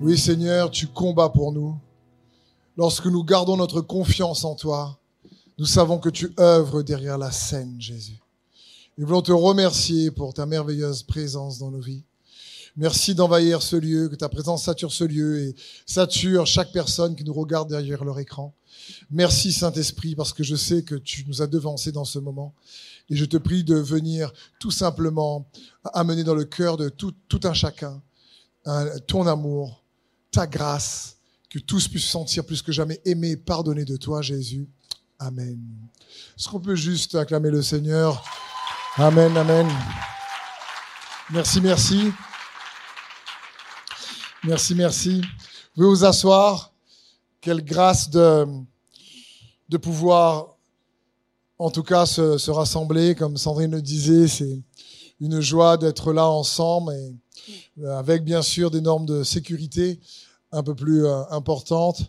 Oui Seigneur, tu combats pour nous. Lorsque nous gardons notre confiance en toi, nous savons que tu œuvres derrière la scène, Jésus. Nous voulons te remercier pour ta merveilleuse présence dans nos vies. Merci d'envahir ce lieu, que ta présence sature ce lieu et sature chaque personne qui nous regarde derrière leur écran. Merci Saint-Esprit parce que je sais que tu nous as devancés dans ce moment. Et je te prie de venir tout simplement amener dans le cœur de tout, tout un chacun ton amour, ta grâce, que tous puissent sentir plus que jamais aimé et pardonné de toi, Jésus. Amen. Est-ce qu'on peut juste acclamer le Seigneur? Amen, amen. Merci, merci. Merci, merci. Vous pouvez vous asseoir. Quelle grâce de, de pouvoir, en tout cas, se, se rassembler. Comme Sandrine le disait, c'est une joie d'être là ensemble avec bien sûr des normes de sécurité un peu plus euh, importantes.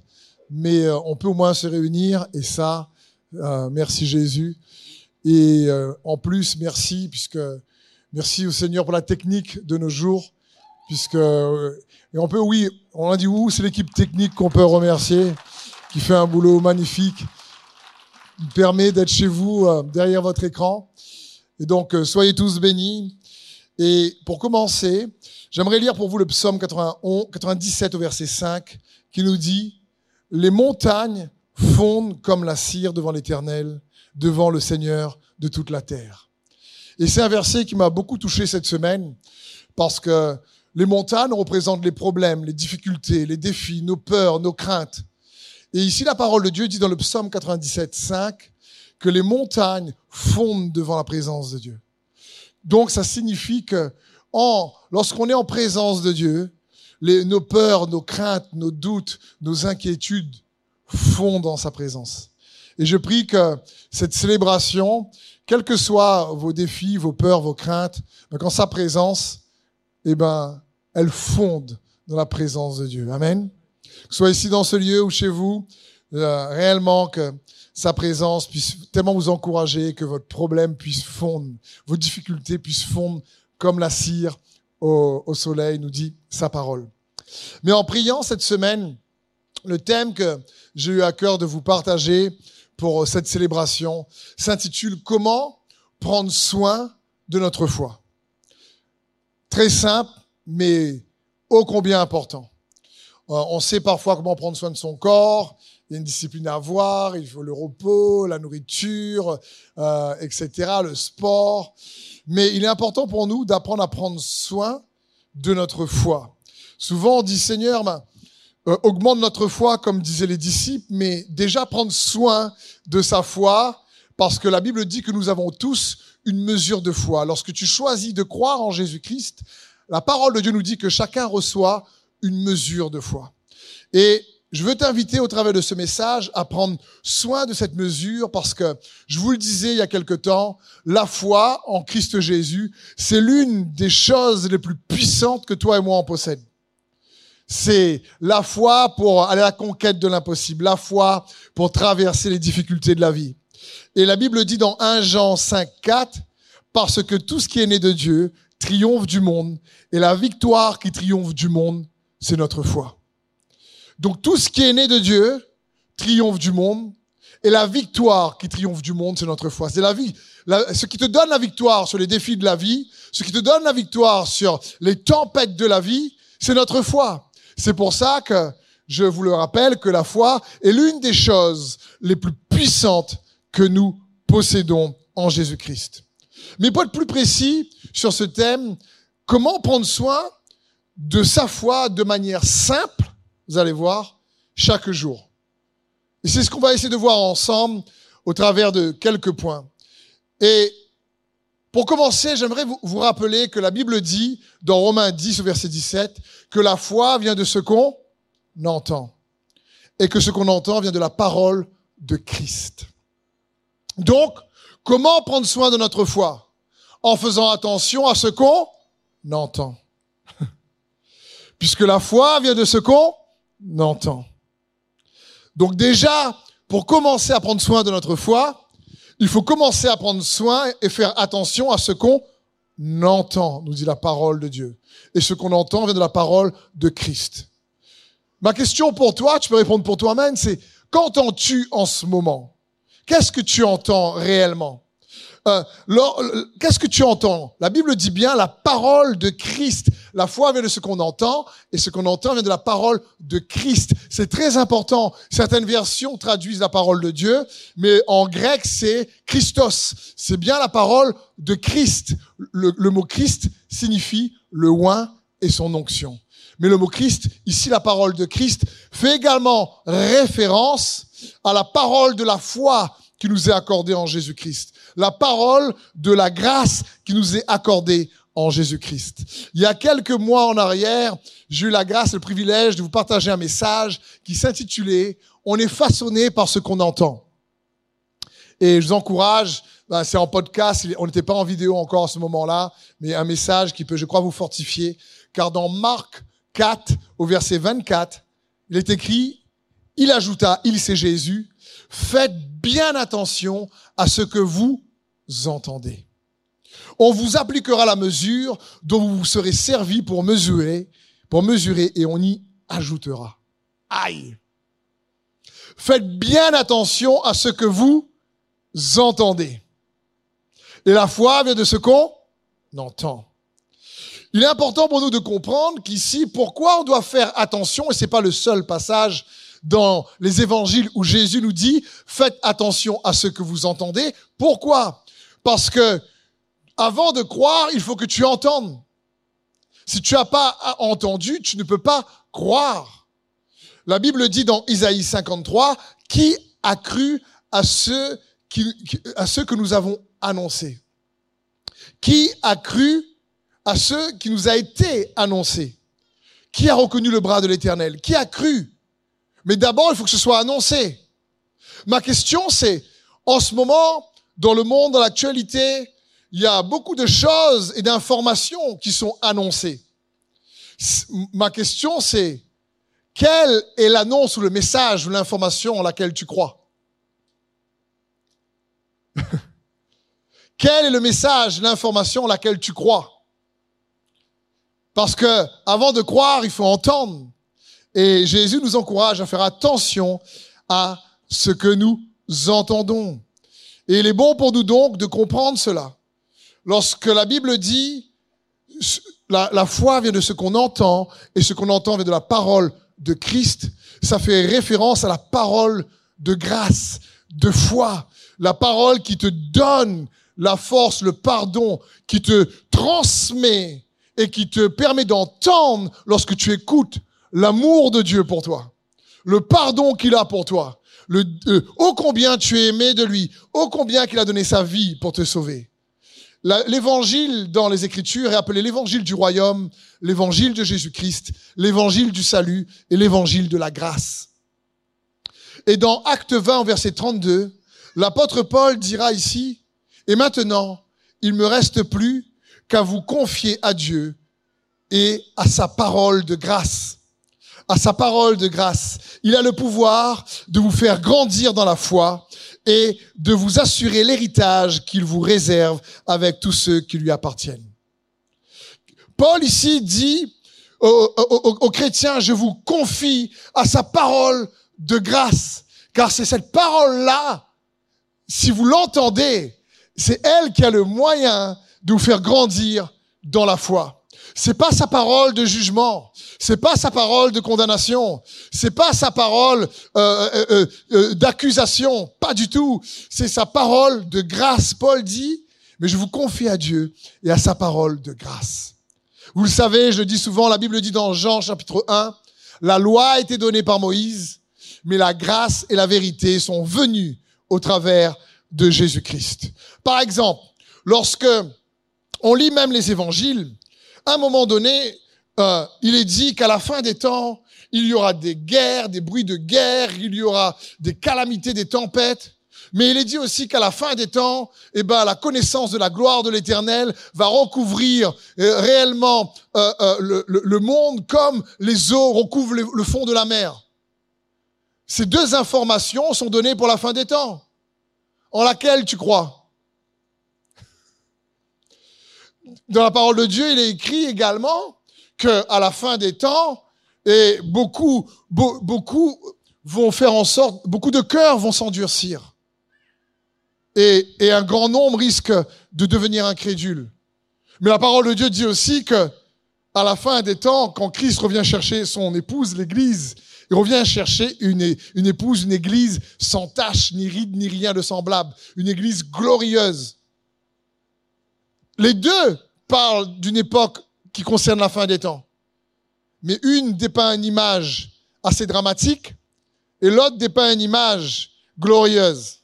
Mais euh, on peut au moins se réunir et ça, euh, merci Jésus. Et en plus, merci puisque merci au Seigneur pour la technique de nos jours puisque et on peut oui, on a dit c'est l'équipe technique qu'on peut remercier qui fait un boulot magnifique, qui permet d'être chez vous derrière votre écran. Et donc soyez tous bénis. Et pour commencer, j'aimerais lire pour vous le psaume 91, 97 au verset 5 qui nous dit Les montagnes fondent comme la cire devant l'Éternel, devant le Seigneur de toute la terre. Et c'est un verset qui m'a beaucoup touché cette semaine parce que les montagnes représentent les problèmes, les difficultés, les défis, nos peurs, nos craintes. Et ici, la parole de Dieu dit dans le psaume 97, 5 que les montagnes fondent devant la présence de Dieu. Donc ça signifie que lorsqu'on est en présence de Dieu, les, nos peurs, nos craintes, nos doutes, nos inquiétudes fondent dans sa présence. Et je prie que cette célébration, quels que soient vos défis, vos peurs, vos craintes, ben, qu'en sa présence, eh ben, elle fonde dans la présence de Dieu. Amen. Que ce soit ici dans ce lieu ou chez vous, euh, réellement que sa présence puisse tellement vous encourager que votre problème puisse fondre, vos difficultés puissent fondre comme la cire au, au soleil, nous dit sa parole. Mais en priant cette semaine, le thème que j'ai eu à cœur de vous partager pour cette célébration s'intitule Comment prendre soin de notre foi. Très simple, mais ô combien important. Euh, on sait parfois comment prendre soin de son corps, il y a une discipline à avoir, il faut le repos, la nourriture, euh, etc., le sport. Mais il est important pour nous d'apprendre à prendre soin de notre foi. Souvent, on dit, Seigneur, ben, euh, augmente notre foi, comme disaient les disciples, mais déjà prendre soin de sa foi, parce que la Bible dit que nous avons tous une mesure de foi. Lorsque tu choisis de croire en Jésus-Christ, la parole de Dieu nous dit que chacun reçoit une mesure de foi. Et je veux t'inviter au travers de ce message à prendre soin de cette mesure parce que, je vous le disais il y a quelque temps, la foi en Christ Jésus, c'est l'une des choses les plus puissantes que toi et moi en possèdent. C'est la foi pour aller à la conquête de l'impossible, la foi pour traverser les difficultés de la vie. Et la Bible dit dans 1 Jean 5, 4, parce que tout ce qui est né de Dieu triomphe du monde, et la victoire qui triomphe du monde, c'est notre foi. Donc tout ce qui est né de Dieu triomphe du monde. Et la victoire qui triomphe du monde, c'est notre foi. C'est la vie. ce qui te donne la victoire sur les défis de la vie, ce qui te donne la victoire sur les tempêtes de la vie, c'est notre foi. C'est pour ça que je vous le rappelle que la foi est l'une des choses les plus puissantes que nous possédons en Jésus-Christ. Mais pour être plus précis sur ce thème, comment prendre soin de sa foi de manière simple vous allez voir, chaque jour. Et c'est ce qu'on va essayer de voir ensemble au travers de quelques points. Et pour commencer, j'aimerais vous rappeler que la Bible dit, dans Romains 10 au verset 17, que la foi vient de ce qu'on entend. Et que ce qu'on entend vient de la parole de Christ. Donc, comment prendre soin de notre foi? En faisant attention à ce qu'on entend. Puisque la foi vient de ce qu'on entend. Donc déjà, pour commencer à prendre soin de notre foi, il faut commencer à prendre soin et faire attention à ce qu'on entend, nous dit la parole de Dieu. Et ce qu'on entend vient de la parole de Christ. Ma question pour toi, tu peux répondre pour toi-même, c'est qu'entends-tu en ce moment? Qu'est-ce que tu entends réellement? Euh, Qu'est-ce que tu entends? La Bible dit bien la parole de Christ. La foi vient de ce qu'on entend et ce qu'on entend vient de la parole de Christ. C'est très important. Certaines versions traduisent la parole de Dieu, mais en grec c'est Christos. C'est bien la parole de Christ. Le, mot Christ signifie le oin et son onction. Mais le mot Christ, ici la parole de Christ, fait également référence à la parole de la foi qui nous est accordée en Jésus-Christ. La parole de la grâce qui nous est accordée en Jésus-Christ. Il y a quelques mois en arrière, j'ai eu la grâce et le privilège de vous partager un message qui s'intitulait On est façonné par ce qu'on entend. Et je vous encourage, ben, c'est en podcast, on n'était pas en vidéo encore à ce moment-là, mais un message qui peut, je crois, vous fortifier. Car dans Marc 4, au verset 24, il est écrit, il ajouta, il c'est Jésus, faites bien attention à ce que vous entendez. On vous appliquera la mesure dont vous vous serez servi pour mesurer, pour mesurer et on y ajoutera. Aïe. Faites bien attention à ce que vous entendez. Et la foi vient de ce qu'on entend. Il est important pour nous de comprendre qu'ici, pourquoi on doit faire attention, et c'est pas le seul passage dans les évangiles où Jésus nous dit, faites attention à ce que vous entendez. Pourquoi? Parce que, avant de croire, il faut que tu entendes. Si tu n'as pas entendu, tu ne peux pas croire. La Bible dit dans Isaïe 53, qui a cru à ceux, qui, à ceux que nous avons annoncés? Qui a cru à ceux qui nous a été annoncé? Qui a reconnu le bras de l'Éternel? Qui a cru? Mais d'abord, il faut que ce soit annoncé. Ma question, c'est, en ce moment, dans le monde, dans l'actualité, il y a beaucoup de choses et d'informations qui sont annoncées. Ma question, c'est, quelle est l'annonce ou le message ou l'information en laquelle tu crois? Quel est le message, l'information en laquelle tu crois? Parce que avant de croire, il faut entendre. Et Jésus nous encourage à faire attention à ce que nous entendons. Et il est bon pour nous donc de comprendre cela. Lorsque la Bible dit la, foi vient de ce qu'on entend et ce qu'on entend vient de la parole de Christ, ça fait référence à la parole de grâce, de foi, la parole qui te donne la force, le pardon, qui te transmet et qui te permet d'entendre lorsque tu écoutes l'amour de Dieu pour toi, le pardon qu'il a pour toi, le, euh, ô combien tu es aimé de lui, ô combien qu'il a donné sa vie pour te sauver. L'évangile dans les Écritures est appelé l'évangile du royaume, l'évangile de Jésus-Christ, l'évangile du salut et l'évangile de la grâce. Et dans Acte 20, verset 32, l'apôtre Paul dira ici, et maintenant, il me reste plus qu'à vous confier à Dieu et à sa parole de grâce. À sa parole de grâce. Il a le pouvoir de vous faire grandir dans la foi et de vous assurer l'héritage qu'il vous réserve avec tous ceux qui lui appartiennent. Paul ici dit aux, chrétiens, je vous confie à sa parole de grâce, car c'est cette parole-là, si vous l'entendez, c'est elle qui a le moyen de vous faire grandir dans la foi. C'est pas sa parole de jugement, c'est pas sa parole de condamnation, c'est pas sa parole euh, euh, euh, euh, d'accusation, pas du tout. C'est sa parole de grâce. Paul dit, mais je vous confie à Dieu et à sa parole de grâce. Vous le savez, je le dis souvent, la Bible dit dans Jean chapitre 1, la loi a été donnée par Moïse, mais la grâce et la vérité sont venues au travers de Jésus-Christ. Par exemple, lorsque on lit même les évangiles. À un moment donné, euh, il est dit qu'à la fin des temps, il y aura des guerres, des bruits de guerre, il y aura des calamités, des tempêtes. Mais il est dit aussi qu'à la fin des temps, eh ben, la connaissance de la gloire de l'Éternel va recouvrir euh, réellement euh, le, le, monde comme les eaux recouvrent le fond de la mer. Ces deux informations sont données pour la fin des temps. En laquelle tu crois? Dans la parole de Dieu, il est écrit également que à la fin des temps, beaucoup, beaucoup vont faire en sorte, beaucoup de cœurs vont s'endurcir. Et, et un grand nombre risque de devenir incrédule. Mais la parole de Dieu dit aussi que, à la fin des temps, quand Christ revient chercher son épouse, l'église, il revient chercher une, une épouse, une église sans tache, ni ride, ni rien de semblable. Une église glorieuse. Les deux parlent d'une époque qui concerne la fin des temps. Mais une dépeint une image assez dramatique et l'autre dépeint une image glorieuse.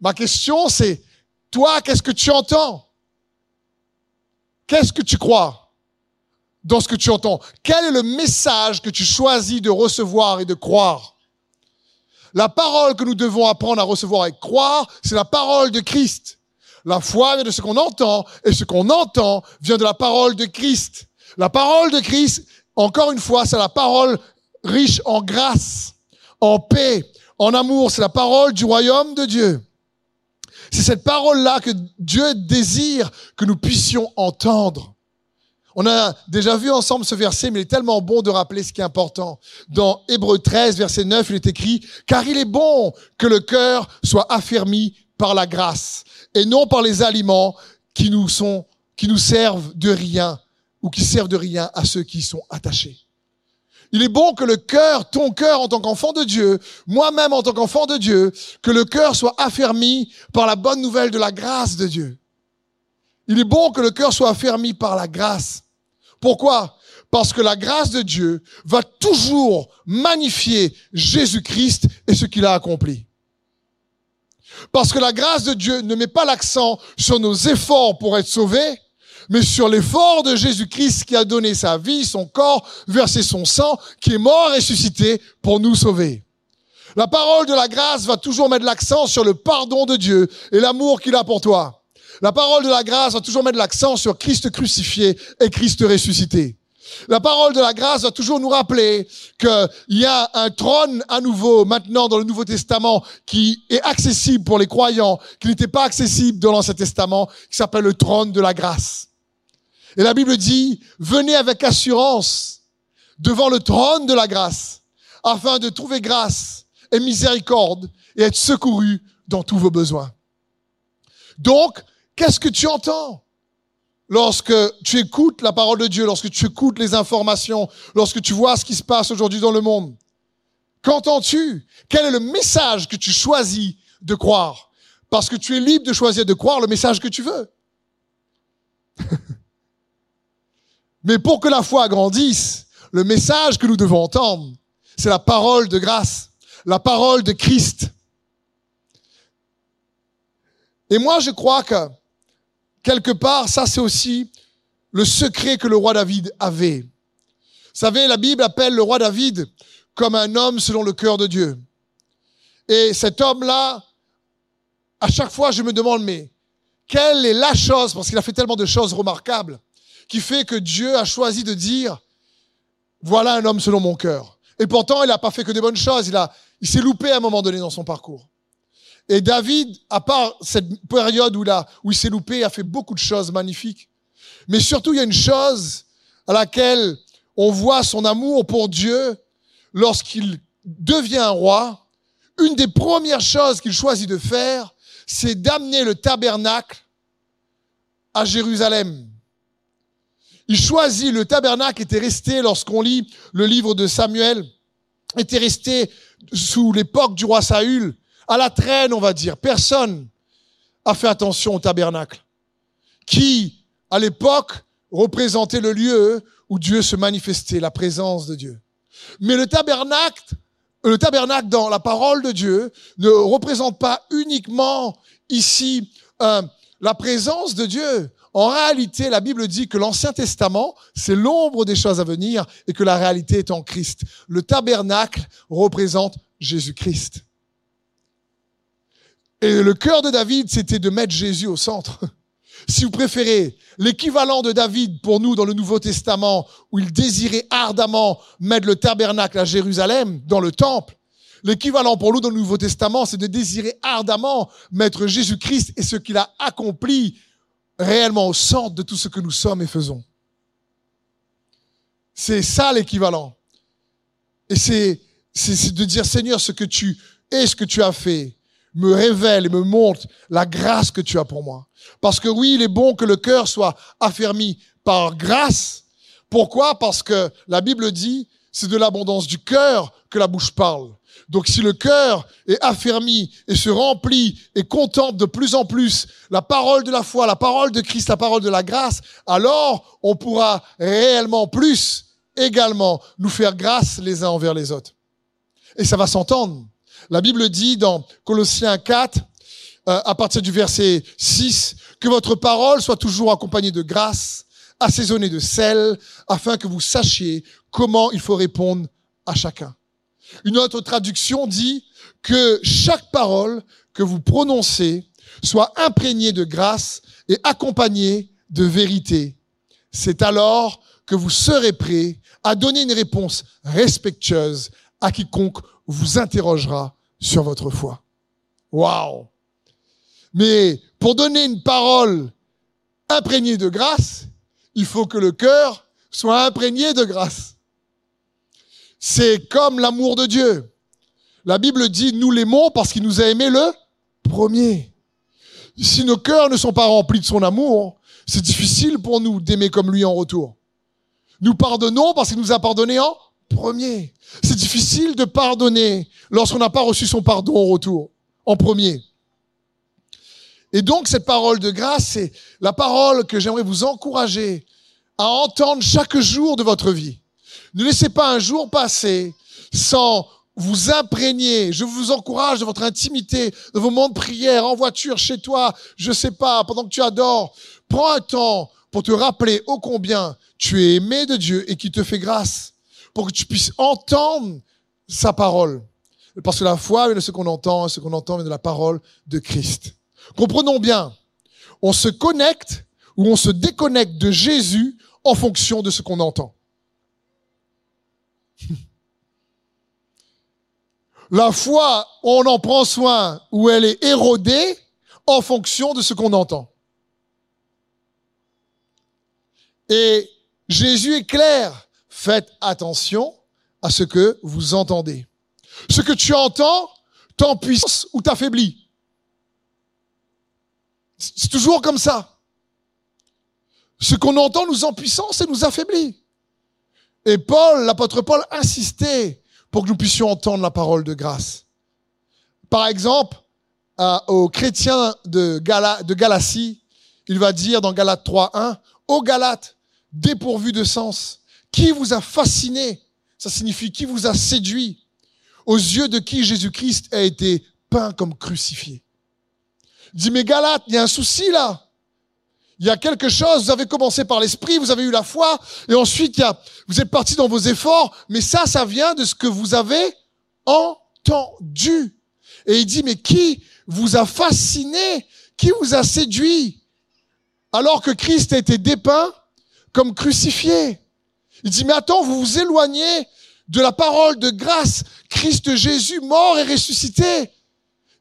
Ma question, c'est, toi, qu'est-ce que tu entends? Qu'est-ce que tu crois dans ce que tu entends? Quel est le message que tu choisis de recevoir et de croire? La parole que nous devons apprendre à recevoir et croire, c'est la parole de Christ. La foi vient de ce qu'on entend et ce qu'on entend vient de la parole de Christ. La parole de Christ, encore une fois, c'est la parole riche en grâce, en paix, en amour. C'est la parole du royaume de Dieu. C'est cette parole-là que Dieu désire que nous puissions entendre. On a déjà vu ensemble ce verset, mais il est tellement bon de rappeler ce qui est important. Dans Hébreu 13, verset 9, il est écrit, car il est bon que le cœur soit affermi par la grâce et non par les aliments qui nous sont, qui nous servent de rien ou qui servent de rien à ceux qui y sont attachés. Il est bon que le cœur, ton cœur en tant qu'enfant de Dieu, moi-même en tant qu'enfant de Dieu, que le cœur soit affermi par la bonne nouvelle de la grâce de Dieu. Il est bon que le cœur soit affermi par la grâce. Pourquoi? Parce que la grâce de Dieu va toujours magnifier Jésus-Christ et ce qu'il a accompli. Parce que la grâce de Dieu ne met pas l'accent sur nos efforts pour être sauvés, mais sur l'effort de Jésus-Christ qui a donné sa vie, son corps, versé son sang, qui est mort et ressuscité pour nous sauver. La parole de la grâce va toujours mettre l'accent sur le pardon de Dieu et l'amour qu'il a pour toi. La parole de la grâce va toujours mettre l'accent sur Christ crucifié et Christ ressuscité. La parole de la grâce va toujours nous rappeler qu'il y a un trône à nouveau maintenant dans le Nouveau Testament qui est accessible pour les croyants, qui n'était pas accessible dans l'Ancien Testament, qui s'appelle le trône de la grâce. Et la Bible dit, venez avec assurance devant le trône de la grâce, afin de trouver grâce et miséricorde et être secouru dans tous vos besoins. Donc, qu'est-ce que tu entends? Lorsque tu écoutes la parole de Dieu, lorsque tu écoutes les informations, lorsque tu vois ce qui se passe aujourd'hui dans le monde Qu'entends-tu? Quel est le message que tu choisis de croire? Parce que tu es libre de choisir de croire le message que tu veux. Mais pour que la foi grandisse, le message que nous devons entendre, c'est la parole de grâce, la parole de Christ. Et moi, je crois que quelque part, ça c'est aussi le secret que le roi David avait. Vous savez, la Bible appelle le roi David comme un homme selon le cœur de Dieu. Et cet homme-là, à chaque fois, je me demande, mais quelle est la chose, parce qu'il a fait tellement de choses remarquables, qui fait que Dieu a choisi de dire, voilà un homme selon mon cœur. Et pourtant, il n'a pas fait que des bonnes choses. Il a, il s'est loupé à un moment donné dans son parcours. Et David, à part cette période où, où il s'est loupé, a fait beaucoup de choses magnifiques. Mais surtout, il y a une chose à laquelle on voit son amour pour Dieu lorsqu'il devient un roi. Une des premières choses qu'il choisit de faire, c'est d'amener le tabernacle à Jérusalem. Il choisit le tabernacle était resté, lorsqu'on lit le livre de Samuel, était resté sous l'époque du roi Saül, à la traîne, on va dire. Personne a fait attention au tabernacle, qui, à l'époque, représentait le lieu où Dieu se manifestait, la présence de Dieu. Mais le tabernacle, le tabernacle dans la parole de Dieu ne représente pas uniquement ici euh, la présence de Dieu, en réalité, la Bible dit que l'Ancien Testament, c'est l'ombre des choses à venir et que la réalité est en Christ. Le tabernacle représente Jésus-Christ. Et le cœur de David, c'était de mettre Jésus au centre. Si vous préférez, l'équivalent de David pour nous dans le Nouveau Testament, où il désirait ardemment mettre le tabernacle à Jérusalem, dans le temple, l'équivalent pour nous dans le Nouveau Testament, c'est de désirer ardemment mettre Jésus-Christ et ce qu'il a accompli réellement au centre de tout ce que nous sommes et faisons. C'est ça l'équivalent. Et c'est, c'est de dire, Seigneur, ce que tu es, ce que tu as fait, me révèle et me montre la grâce que tu as pour moi. Parce que oui, il est bon que le cœur soit affermi par grâce. Pourquoi? Parce que la Bible dit, c'est de l'abondance du cœur que la bouche parle. Donc si le cœur est affermi et se remplit et contemple de plus en plus la parole de la foi, la parole de Christ, la parole de la grâce, alors on pourra réellement plus également nous faire grâce les uns envers les autres. Et ça va s'entendre. La Bible dit dans Colossiens 4, euh, à partir du verset 6, que votre parole soit toujours accompagnée de grâce, assaisonnée de sel, afin que vous sachiez comment il faut répondre à chacun. Une autre traduction dit que chaque parole que vous prononcez soit imprégnée de grâce et accompagnée de vérité. C'est alors que vous serez prêt à donner une réponse respectueuse à quiconque vous interrogera sur votre foi. Waouh! Mais pour donner une parole imprégnée de grâce, il faut que le cœur soit imprégné de grâce. C'est comme l'amour de Dieu. La Bible dit, nous l'aimons parce qu'il nous a aimé le premier. Si nos cœurs ne sont pas remplis de son amour, c'est difficile pour nous d'aimer comme lui en retour. Nous pardonnons parce qu'il nous a pardonné en premier. C'est difficile de pardonner lorsqu'on n'a pas reçu son pardon en retour, en premier. Et donc cette parole de grâce, c'est la parole que j'aimerais vous encourager à entendre chaque jour de votre vie. Ne laissez pas un jour passer sans vous imprégner. Je vous encourage de votre intimité, de vos moments de prière, en voiture, chez toi, je sais pas, pendant que tu adores. Prends un temps pour te rappeler ô combien tu es aimé de Dieu et qui te fait grâce, pour que tu puisses entendre sa parole. Parce que la foi vient de ce qu'on entend, ce qu'on entend vient de la parole de Christ. Comprenons bien, on se connecte ou on se déconnecte de Jésus en fonction de ce qu'on entend. La foi, on en prend soin ou elle est érodée en fonction de ce qu'on entend. Et Jésus est clair. Faites attention à ce que vous entendez. Ce que tu entends t'empuisse ou t'affaiblit. C'est toujours comme ça. Ce qu'on entend nous empuissance et nous affaiblit. Et Paul, l'apôtre Paul, insistait pour que nous puissions entendre la parole de grâce. Par exemple, aux chrétiens de, Galatie, il va dire dans Galates 3.1, aux Galates, dépourvus de sens, qui vous a fasciné? Ça signifie qui vous a séduit? Aux yeux de qui Jésus-Christ a été peint comme crucifié? Dit, mais Galates, il y a un souci là. Il y a quelque chose, vous avez commencé par l'esprit, vous avez eu la foi, et ensuite il y a, vous êtes parti dans vos efforts, mais ça, ça vient de ce que vous avez entendu. Et il dit, mais qui vous a fasciné, qui vous a séduit, alors que Christ a été dépeint comme crucifié. Il dit, mais attends, vous vous éloignez de la parole de grâce, Christ Jésus mort et ressuscité.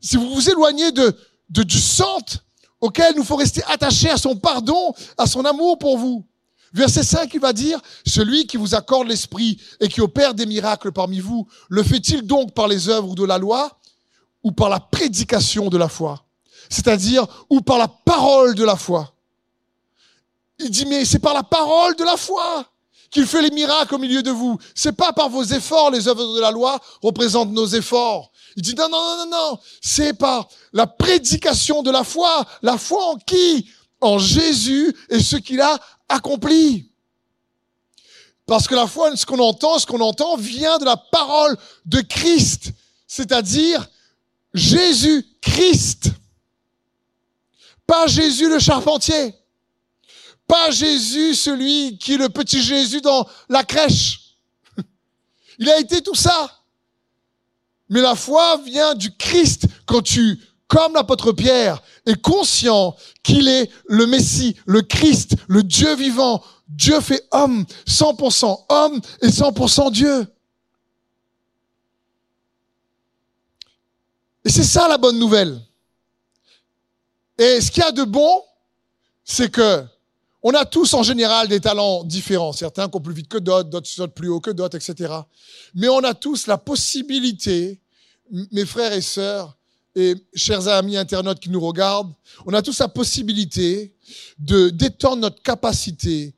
Si vous vous éloignez de, de du centre, auquel nous faut rester attachés à son pardon, à son amour pour vous. Verset 5, il va dire, celui qui vous accorde l'esprit et qui opère des miracles parmi vous, le fait-il donc par les œuvres de la loi ou par la prédication de la foi? C'est-à-dire, ou par la parole de la foi? Il dit, mais c'est par la parole de la foi qu'il fait les miracles au milieu de vous. C'est pas par vos efforts, les œuvres de la loi représentent nos efforts. Il dit non, non, non, non, non. C'est par la prédication de la foi. La foi en qui? En Jésus et ce qu'il a accompli. Parce que la foi, ce qu'on entend, ce qu'on entend vient de la parole de Christ. C'est-à-dire Jésus-Christ. Pas Jésus le charpentier. Pas Jésus, celui qui est le petit Jésus dans la crèche. Il a été tout ça. Mais la foi vient du Christ quand tu, comme l'apôtre Pierre, est conscient qu'il est le Messie, le Christ, le Dieu vivant. Dieu fait homme, 100% homme et 100% Dieu. Et c'est ça la bonne nouvelle. Et ce qu'il y a de bon, c'est que On a tous en général des talents différents. Certains courent plus vite que d'autres, d'autres sautent plus haut que d'autres, etc. Mais on a tous la possibilité, mes frères et sœurs, et chers amis internautes qui nous regardent, on a tous la possibilité de d'étendre notre capacité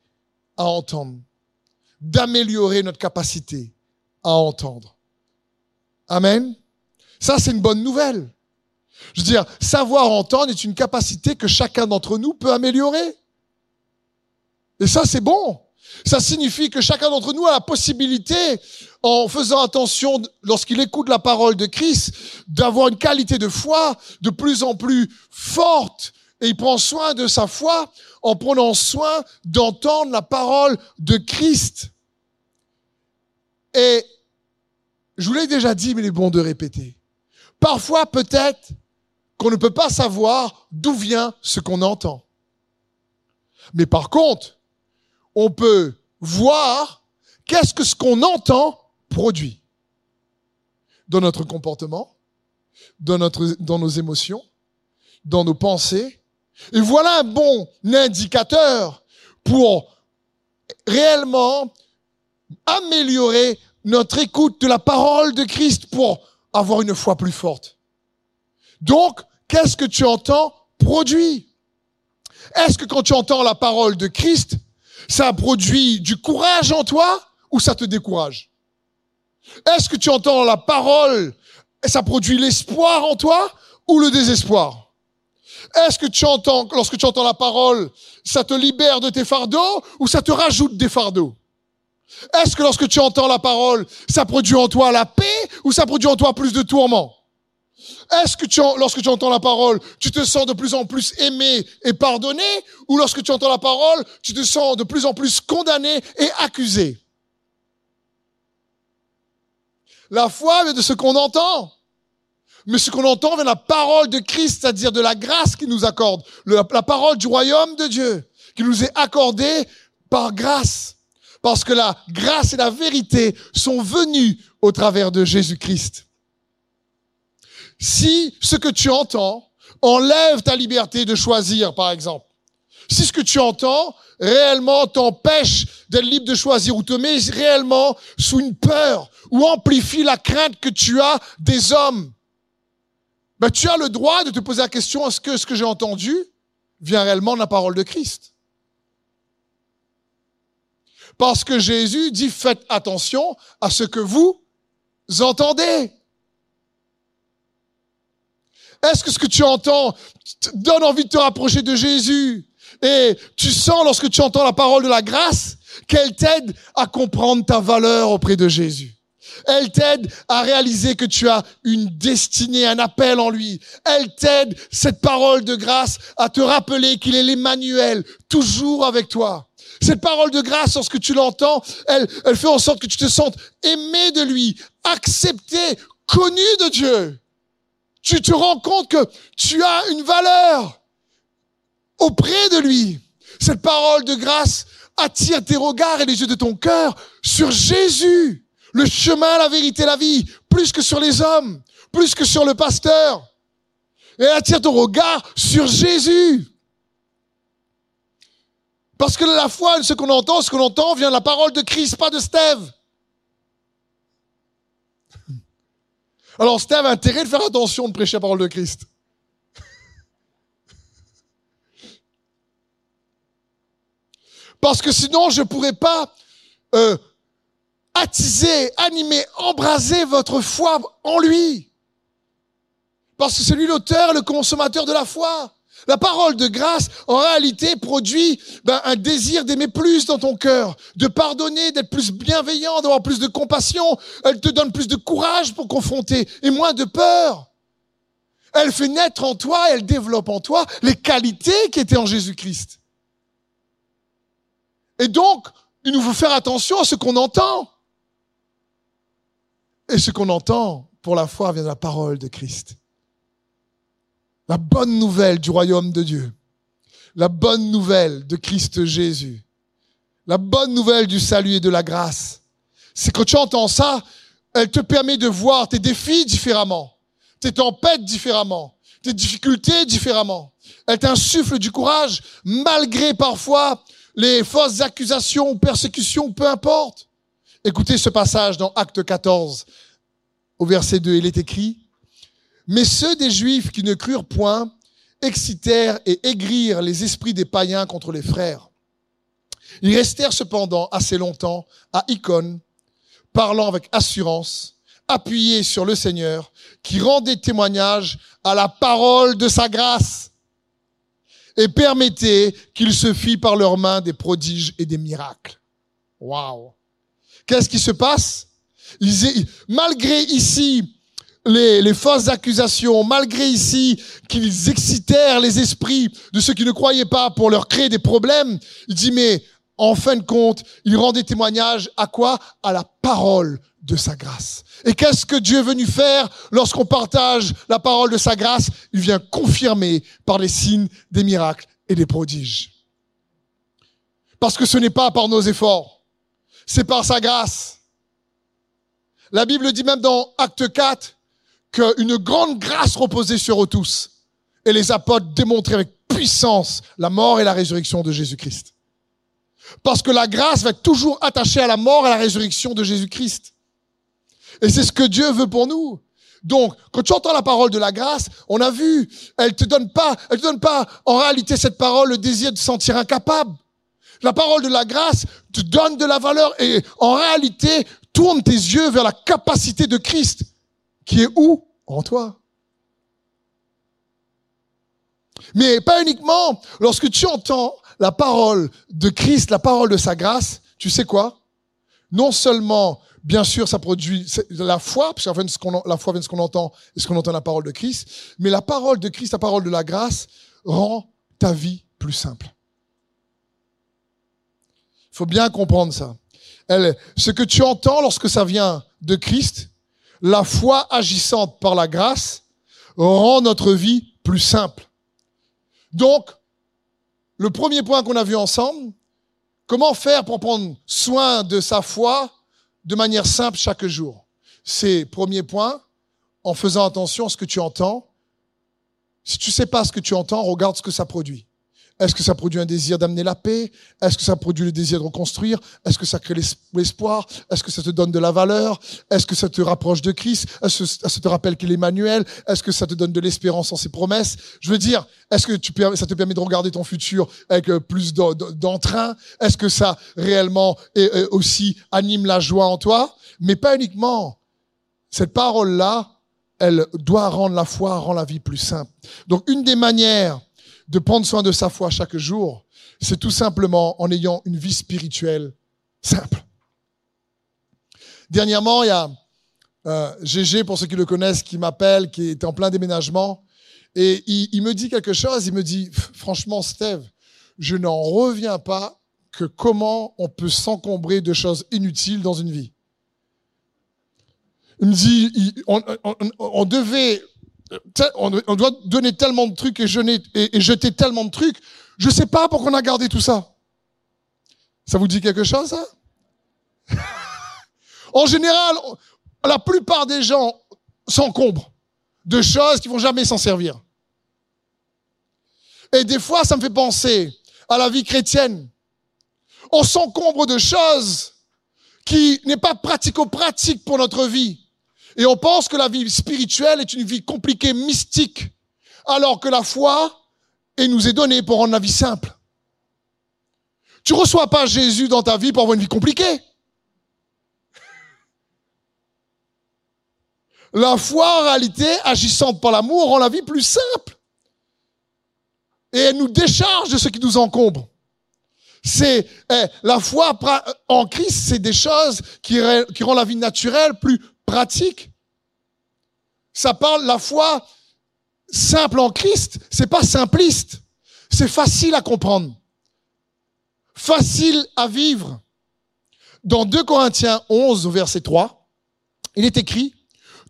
à entendre, d'améliorer notre capacité à entendre. Amen. Ça, c'est une bonne nouvelle. Je veux dire, savoir entendre est une capacité que chacun d'entre nous peut améliorer. Et ça, c'est bon. Ça signifie que chacun d'entre nous a la possibilité, en faisant attention lorsqu'il écoute la parole de Christ, d'avoir une qualité de foi de plus en plus forte. Et il prend soin de sa foi en prenant soin d'entendre la parole de Christ. Et je vous l'ai déjà dit, mais il est bon de répéter. Parfois, peut-être qu'on ne peut pas savoir d'où vient ce qu'on entend. Mais par contre, on peut voir qu'est-ce que ce qu'on entend produit dans notre comportement, dans, notre, dans nos émotions, dans nos pensées. Et voilà un bon indicateur pour réellement améliorer notre écoute de la parole de Christ pour avoir une foi plus forte. Donc, qu'est-ce que tu entends produit? Est-ce que quand tu entends la parole de Christ, ça produit du courage en toi ou ça te décourage? Est-ce que tu entends la parole et ça produit l'espoir en toi ou le désespoir? Est-ce que tu entends, lorsque tu entends la parole, ça te libère de tes fardeaux ou ça te rajoute des fardeaux? Est-ce que lorsque tu entends la parole, ça produit en toi la paix ou ça produit en toi plus de tourments? Est-ce que lorsque tu entends la parole, tu te sens de plus en plus aimé et pardonné, ou lorsque tu entends la parole, tu te sens de plus en plus condamné et accusé? La foi vient de ce qu'on entend. Mais ce qu'on entend vient de la parole de Christ, c'est-à-dire de la grâce qu'il nous accorde, la parole du royaume de Dieu, qui nous est accordée par grâce. Parce que la grâce et la vérité sont venues au travers de Jésus-Christ si ce que tu entends enlève ta liberté de choisir, par exemple, si ce que tu entends réellement t'empêche d'être libre de choisir ou te met réellement sous une peur ou amplifie la crainte que tu as des hommes, ben, tu as le droit de te poser la question, est-ce que ce que j'ai entendu vient réellement de la parole de Christ? Parce que Jésus dit, faites attention à ce que vous entendez. Est-ce que ce que tu entends te donne envie de te rapprocher de Jésus? Et tu sens lorsque tu entends la parole de la grâce qu'elle t'aide à comprendre ta valeur auprès de Jésus. Elle t'aide à réaliser que tu as une destinée, un appel en lui. Elle t'aide, cette parole de grâce, à te rappeler qu'il est l'Emmanuel, toujours avec toi. Cette parole de grâce, lorsque tu l'entends, elle, elle fait en sorte que tu te sentes aimé de lui, accepté, connu de Dieu tu te rends compte que tu as une valeur auprès de lui. Cette parole de grâce attire tes regards et les yeux de ton cœur sur Jésus, le chemin, la vérité, la vie, plus que sur les hommes, plus que sur le pasteur. Et attire ton regard sur Jésus. Parce que la foi, ce qu'on entend, ce qu'on entend vient de la parole de Christ, pas de Steve. Alors Steve a intérêt de faire attention de prêcher la parole de Christ. Parce que sinon, je ne pourrais pas euh, attiser, animer, embraser votre foi en lui. Parce que c'est lui l'auteur, le consommateur de la foi. La parole de grâce, en réalité, produit ben, un désir d'aimer plus dans ton cœur, de pardonner, d'être plus bienveillant, d'avoir plus de compassion. Elle te donne plus de courage pour confronter et moins de peur. Elle fait naître en toi, elle développe en toi les qualités qui étaient en Jésus-Christ. Et donc, il nous faut faire attention à ce qu'on entend. Et ce qu'on entend pour la foi vient de la parole de Christ. La bonne nouvelle du royaume de Dieu. La bonne nouvelle de Christ Jésus. La bonne nouvelle du salut et de la grâce. C'est quand tu entends ça, elle te permet de voir tes défis différemment, tes tempêtes différemment, tes difficultés différemment. Elle t'insuffle du courage, malgré parfois les fausses accusations persécutions, peu importe. Écoutez ce passage dans Acte 14, au verset 2, il est écrit, Mais ceux des Juifs qui ne crurent point excitèrent et aigrirent les esprits des païens contre les frères. Ils restèrent cependant assez longtemps à Icône, parlant avec assurance, appuyés sur le Seigneur, qui rendait témoignage à la parole de sa grâce et permettait qu'il se fît par leurs mains des prodiges et des miracles. Waouh! Qu'est-ce qui se passe? malgré ici les, fausses accusations, malgré ici qu'ils excitèrent les esprits de ceux qui ne croyaient pas pour leur créer des problèmes, il dit mais en fin de compte, il rendait témoignage à quoi? À la parole de sa grâce. Et qu'est-ce que Dieu est venu faire lorsqu'on partage la parole de sa grâce? Il vient confirmer par les signes, des miracles et des prodiges. Parce que ce n'est pas par nos efforts, c'est par sa grâce. La Bible dit même dans Acte 4 qu'une grande grâce reposait sur eux tous. Et les apôtres démontraient avec puissance la mort et la résurrection de Jésus-Christ. Parce que la grâce va être toujours attachée à la mort et à la résurrection de Jésus-Christ. Et c'est ce que Dieu veut pour nous. Donc, quand tu entends la parole de la grâce, on a vu, elle te donne pas, elle te donne pas en réalité cette parole le désir de se sentir incapable. La parole de la grâce te donne de la valeur et en réalité tourne tes yeux vers la capacité de Christ qui est où? En toi. Mais pas uniquement lorsque tu entends la parole de Christ, la parole de sa grâce, tu sais quoi? Non seulement, bien sûr, ça produit la foi, parce que la foi vient de ce qu'on entend et ce qu'on entend la parole de Christ, mais la parole de Christ, la parole de la grâce, rend ta vie plus simple. Il faut bien comprendre ça. Ce que tu entends lorsque ça vient de Christ, la foi agissante par la grâce, rend notre vie plus simple. Donc, le premier point qu'on a vu ensemble, comment faire pour prendre soin de sa foi de manière simple chaque jour? C'est premier point, en faisant attention à ce que tu entends. Si tu sais pas ce que tu entends, regarde ce que ça produit. Est-ce que ça produit un désir d'amener la paix? Est-ce que ça produit le désir de reconstruire? Est-ce que ça crée l'espoir? Est-ce que ça te donne de la valeur? Est-ce que ça te rapproche de Christ? Est-ce que ça te rappelle qu'il est Emmanuel? Est-ce que ça te donne de l'espérance en ses promesses? Je veux dire, est-ce que ça te permet de regarder ton futur avec euh, plus d'entrain? Est-ce que ça réellement aussi anime la joie en toi? Mais pas uniquement. Cette parole-là, elle doit rendre la foi, rendre la vie plus simple. Donc une des manières de prendre soin de sa foi chaque jour, c'est tout simplement en ayant une vie spirituelle simple. Dernièrement, il y a euh, GG, pour ceux qui le connaissent, qui m'appelle, qui est en plein déménagement, et il, me dit quelque chose, il me dit, franchement, Steve, je n'en reviens pas que comment on peut s'encombrer de choses inutiles dans une vie. Il me dit, on devait on, doit donner tellement de trucs et, jeter tellement de trucs. Je ne sais pas pourquoi on a gardé tout ça. Ça vous dit quelque chose, ça? En général, la plupart des gens s'encombrent de choses qui vont jamais s'en servir. Et des fois, ça me fait penser à la vie chrétienne. On s'encombre de choses qui n'est pas pratico-pratique pour notre vie. Et on pense que la vie spirituelle est une vie compliquée, mystique, alors que la foi est nous est donnée pour rendre la vie simple. Tu reçois pas Jésus dans ta vie pour avoir une vie compliquée. La foi, en réalité, agissante par l'amour, rend la vie plus simple. Et elle nous décharge de ce qui nous encombre. C'est eh, la foi en Christ, c'est des choses qui, qui rendent la vie naturelle plus pratique. Ça parle la foi simple en Christ, c'est pas simpliste. C'est facile à comprendre. Facile à vivre. Dans 2 Corinthiens 11 verset 3, il est écrit,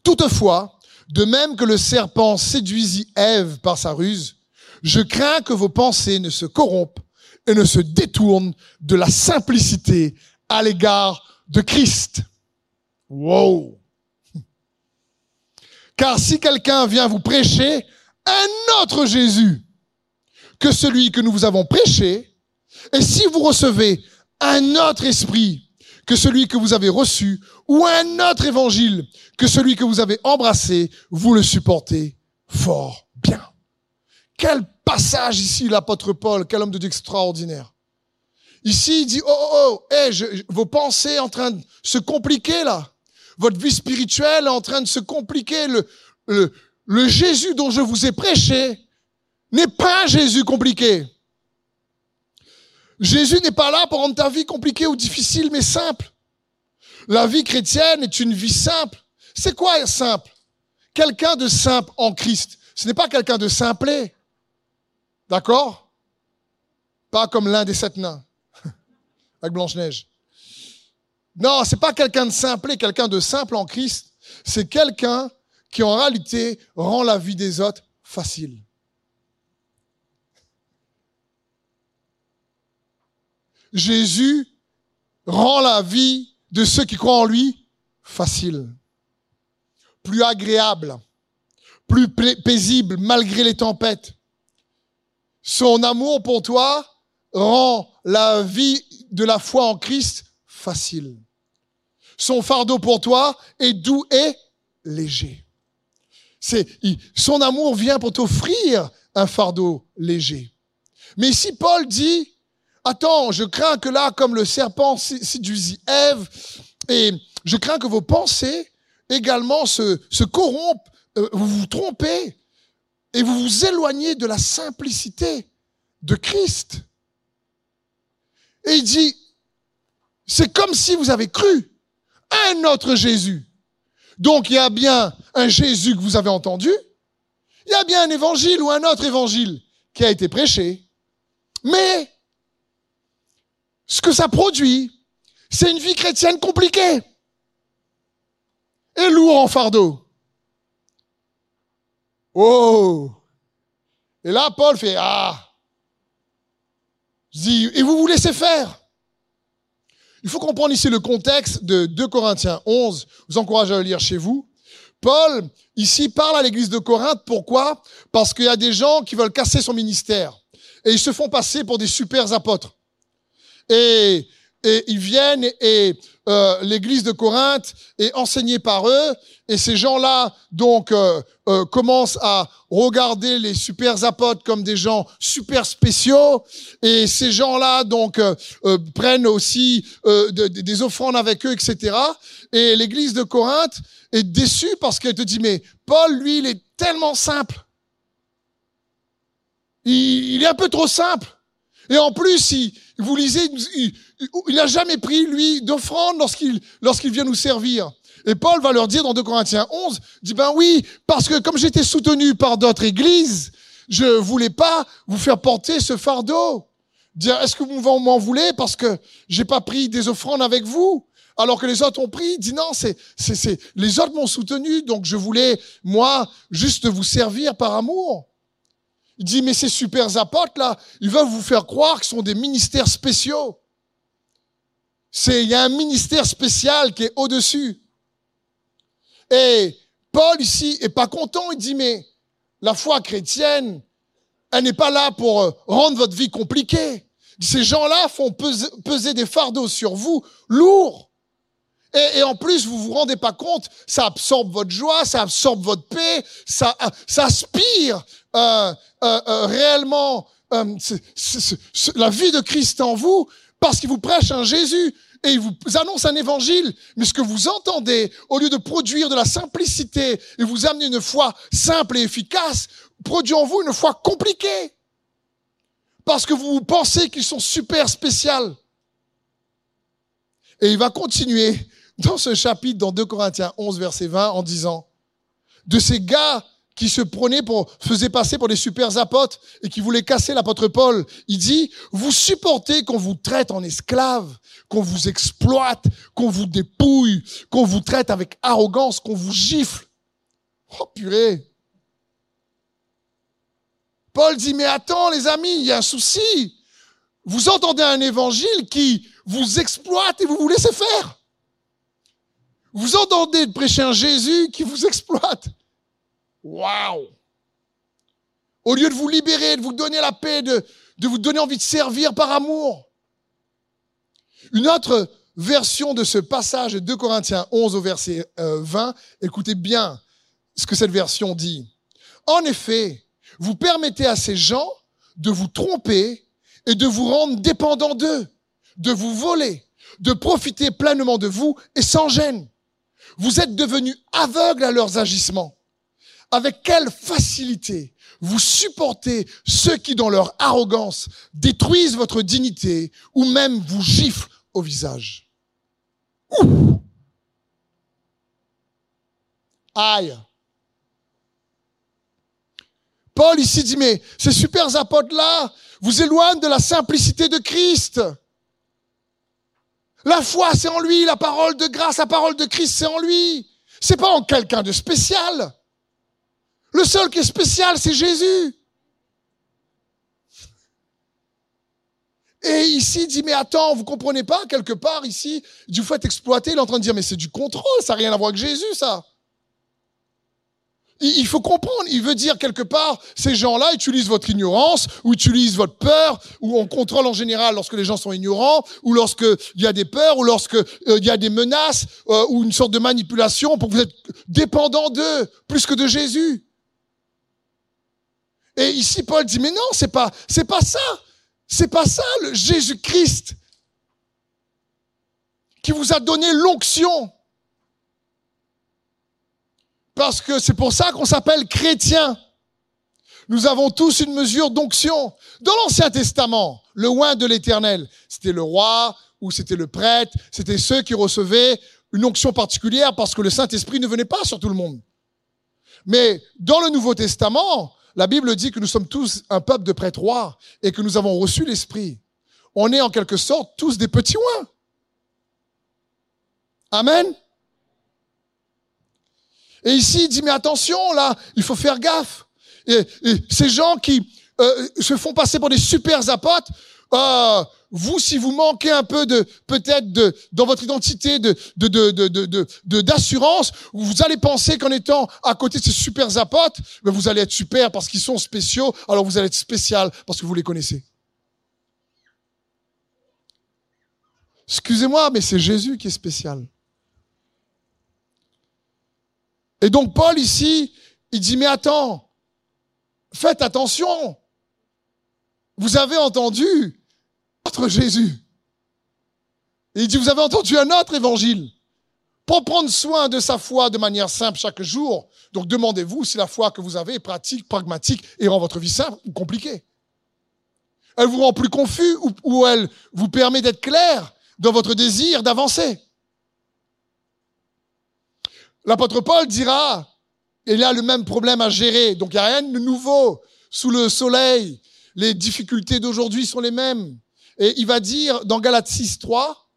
toutefois, de même que le serpent séduisit Ève par sa ruse, je crains que vos pensées ne se corrompent et ne se détournent de la simplicité à l'égard de Christ. Wow! Car si quelqu'un vient vous prêcher un autre Jésus que celui que nous vous avons prêché, Et si vous recevez un autre esprit que celui que vous avez reçu, ou un autre évangile que celui que vous avez embrassé, vous le supportez fort bien. Quel passage ici, l'apôtre Paul, quel homme de Dieu extraordinaire. Ici, il dit, oh, oh, oh, vos pensées en train de se compliquer là. Votre vie spirituelle est en train de se compliquer. Le, Jésus dont je vous ai prêché n'est pas un Jésus compliqué. Jésus n'est pas là pour rendre ta vie compliquée ou difficile, mais simple. La vie chrétienne est une vie simple. C'est quoi simple? Quelqu'un de simple en Christ. Ce n'est pas quelqu'un de simplé. D'accord? Pas comme l'un des sept nains avec Blanche-Neige. Non, c'est pas quelqu'un de simple, quelqu'un de simple en Christ. C'est quelqu'un qui en réalité rend la vie des autres facile. Jésus rend la vie de ceux qui croient en lui facile, plus agréable, plus paisible malgré les tempêtes. Son amour pour toi rend la vie de la foi en Christ facile. Son fardeau pour toi est doux et léger. C'est, son amour vient pour t'offrir un fardeau léger. Mais ici, Paul dit, attends, je crains que là, comme le serpent séduisit Ève, et je crains que vos pensées également se, se corrompent, euh, vous vous trompez, et vous vous éloignez de la simplicité de Christ. Et il dit, c'est comme si vous avez cru un autre Jésus. Donc il y a bien un Jésus que vous avez entendu, il y a bien un évangile ou un autre évangile qui a été prêché, mais ce que ça produit, c'est une vie chrétienne compliquée et lourd en fardeau. Oh Et là, Paul fait Ah et vous vous laissez faire? Il faut comprendre ici le contexte de 2 Corinthiens 11. Je vous encourage à le lire chez vous. Paul, ici, parle à l'église de Corinthe. Pourquoi? Parce qu'il y a des gens qui veulent casser son ministère. Et ils se font passer pour des super apôtres. Et, et ils viennent et, euh, l'église de Corinthe est enseignée par eux. Et ces gens-là, donc, euh, euh, commencent à regarder les super apôtres comme des gens super spéciaux. Et ces gens-là, donc, prennent aussi des offrandes avec eux, etc. Et l'église de Corinthe est déçue parce qu'elle te dit, mais Paul, lui, il est tellement simple. Il, il est un peu trop simple. Et en plus, il, vous lisez, il n'a jamais pris, lui, d'offrande lorsqu'il lorsqu'il vient nous servir. Et Paul va leur dire dans 2 Corinthiens 11, dit, ben oui, parce que comme j'étais soutenu par d'autres églises, je voulais pas vous faire porter ce fardeau. Dire, est-ce que vous m'en voulez parce que j'ai pas pris des offrandes avec vous? Alors que les autres ont pris, dit non, c'est, c'est, les autres m'ont soutenu, donc je voulais, moi, juste vous servir par amour. Il dit, mais ces super apôtres là, ils veulent vous faire croire qu'ils sont des ministères spéciaux. C'est, il y a un ministère spécial qui est au-dessus. Et Paul ici est pas content. Il dit, mais la foi chrétienne, elle n'est pas là pour euh, rendre votre vie compliquée. Ces gens-là font peser, des fardeaux sur vous lourds. Et, en plus, vous vous rendez pas compte, ça absorbe votre joie, ça absorbe votre paix, ça, ça aspire euh, euh, euh réellement la vie de Christ en vous, parce qu'il vous prêche un Jésus et il vous annonce un évangile, mais ce que vous entendez, au lieu de produire de la simplicité et vous amener une foi simple et efficace, produit en vous une foi compliquée. Parce que vous pensez qu'ils sont super spéciaux. Et il va continuer dans ce chapitre, dans 2 Corinthiens 11, verset 20, en disant, de ces gars qui se prenaient pour, faisaient passer pour des super apôtres et qui voulaient casser l'apôtre Paul. Il dit, vous supportez qu'on vous traite en esclave, qu'on vous exploite, qu'on vous dépouille, qu'on vous traite avec arrogance, qu'on vous gifle. Oh purée. Paul dit, mais attends les amis, il y a un souci. Vous entendez un évangile qui vous exploite et vous vous laissez faire. Vous entendez prêcher un Jésus qui vous exploite Waouh Au lieu de vous libérer, de vous donner la paix, de, de vous donner envie de servir par amour. Une autre version de ce passage de 2 Corinthiens 11 au verset 20, euh, écoutez bien ce que cette version dit. En effet, vous permettez à ces gens de vous tromper et de vous rendre dépendants d'eux, de vous voler, de profiter pleinement de vous et sans gêne. Vous êtes devenus aveugles à leurs agissements. Avec quelle facilité vous supportez ceux qui, dans leur arrogance, détruisent votre dignité ou même vous giflent au visage. Ouh. Aïe. Paul ici dit, mais ces super apôtres-là vous éloignent de la simplicité de Christ. La foi, c'est en lui. La parole de grâce, la parole de Christ, c'est en lui. C'est pas en quelqu'un de spécial. Le seul qui est spécial, c'est Jésus. Et ici, il dit, mais attends, vous comprenez pas, quelque part, ici, du fait exploiter, il est en train de dire, mais c'est du contrôle, ça n'a rien à voir avec Jésus, ça. Il faut comprendre, il veut dire quelque part, ces gens-là utilisent votre ignorance, ou utilisent votre peur, ou on contrôle en général lorsque les gens sont ignorants, ou lorsque il y a des peurs, ou lorsque euh, il y a des menaces, euh, ou une sorte de manipulation pour que vous êtes dépendant d'eux, plus que de Jésus. Et ici, Paul dit, mais non, c'est pas, pas ça. C'est pas ça, le Jésus-Christ qui vous a donné l'onction. Parce que c'est pour ça qu'on s'appelle chrétien. Nous avons tous une mesure d'onction. Dans l'Ancien Testament, le oin de l'Éternel, c'était le roi ou c'était le prêtre, c'était ceux qui recevaient une onction particulière parce que le Saint-Esprit ne venait pas sur tout le monde. Mais dans le Nouveau Testament, la Bible dit que nous sommes tous un peuple de prêtres rois et que nous avons reçu l'Esprit. On est en quelque sorte tous des petits oins. Amen. Et ici, il dit, mais attention, là, il faut faire gaffe. Et, ces gens qui euh, se font passer pour des super apôtres, euh, vous, si vous manquez un peu de, peut-être de, dans votre identité de, d'assurance, vous allez penser qu'en étant à côté de ces super apôtres, ben vous allez être super parce qu'ils sont spéciaux, alors vous allez être spécial parce que vous les connaissez. Excusez-moi, mais c'est Jésus qui est spécial. Et donc Paul ici, il dit, mais attends, faites attention. Vous avez entendu notre Jésus. Et il dit, vous avez entendu un autre évangile. Pour prendre soin de sa foi de manière simple chaque jour, donc demandez-vous si la foi que vous avez est pratique, pragmatique et rend votre vie simple ou compliquée. Elle vous rend plus confus ou, ou elle vous permet d'être clair dans votre désir d'avancer. L'apôtre Paul dira, il a le même problème à gérer, donc il n'y a rien de nouveau sous le soleil. Les difficultés d'aujourd'hui sont les mêmes. Et il va dire dans Galates 6, 3,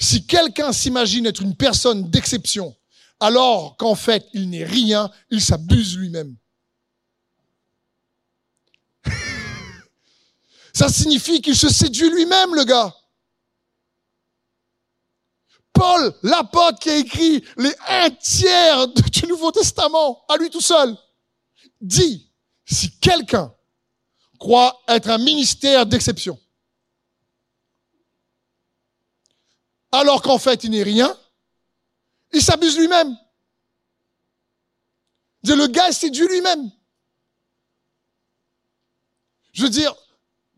si quelqu'un s'imagine être une personne d'exception, alors qu'en fait il n'est rien, il s'abuse lui-même. Ça signifie qu'il se séduit lui-même, le gars. Paul, l'apôtre qui a écrit les un tiers du Nouveau Testament, à lui tout seul, dit, si quelqu'un croit être un ministère d'exception, alors qu'en fait il n'est rien, il s'abuse lui-même. Le gars séduit lui-même. Je veux dire,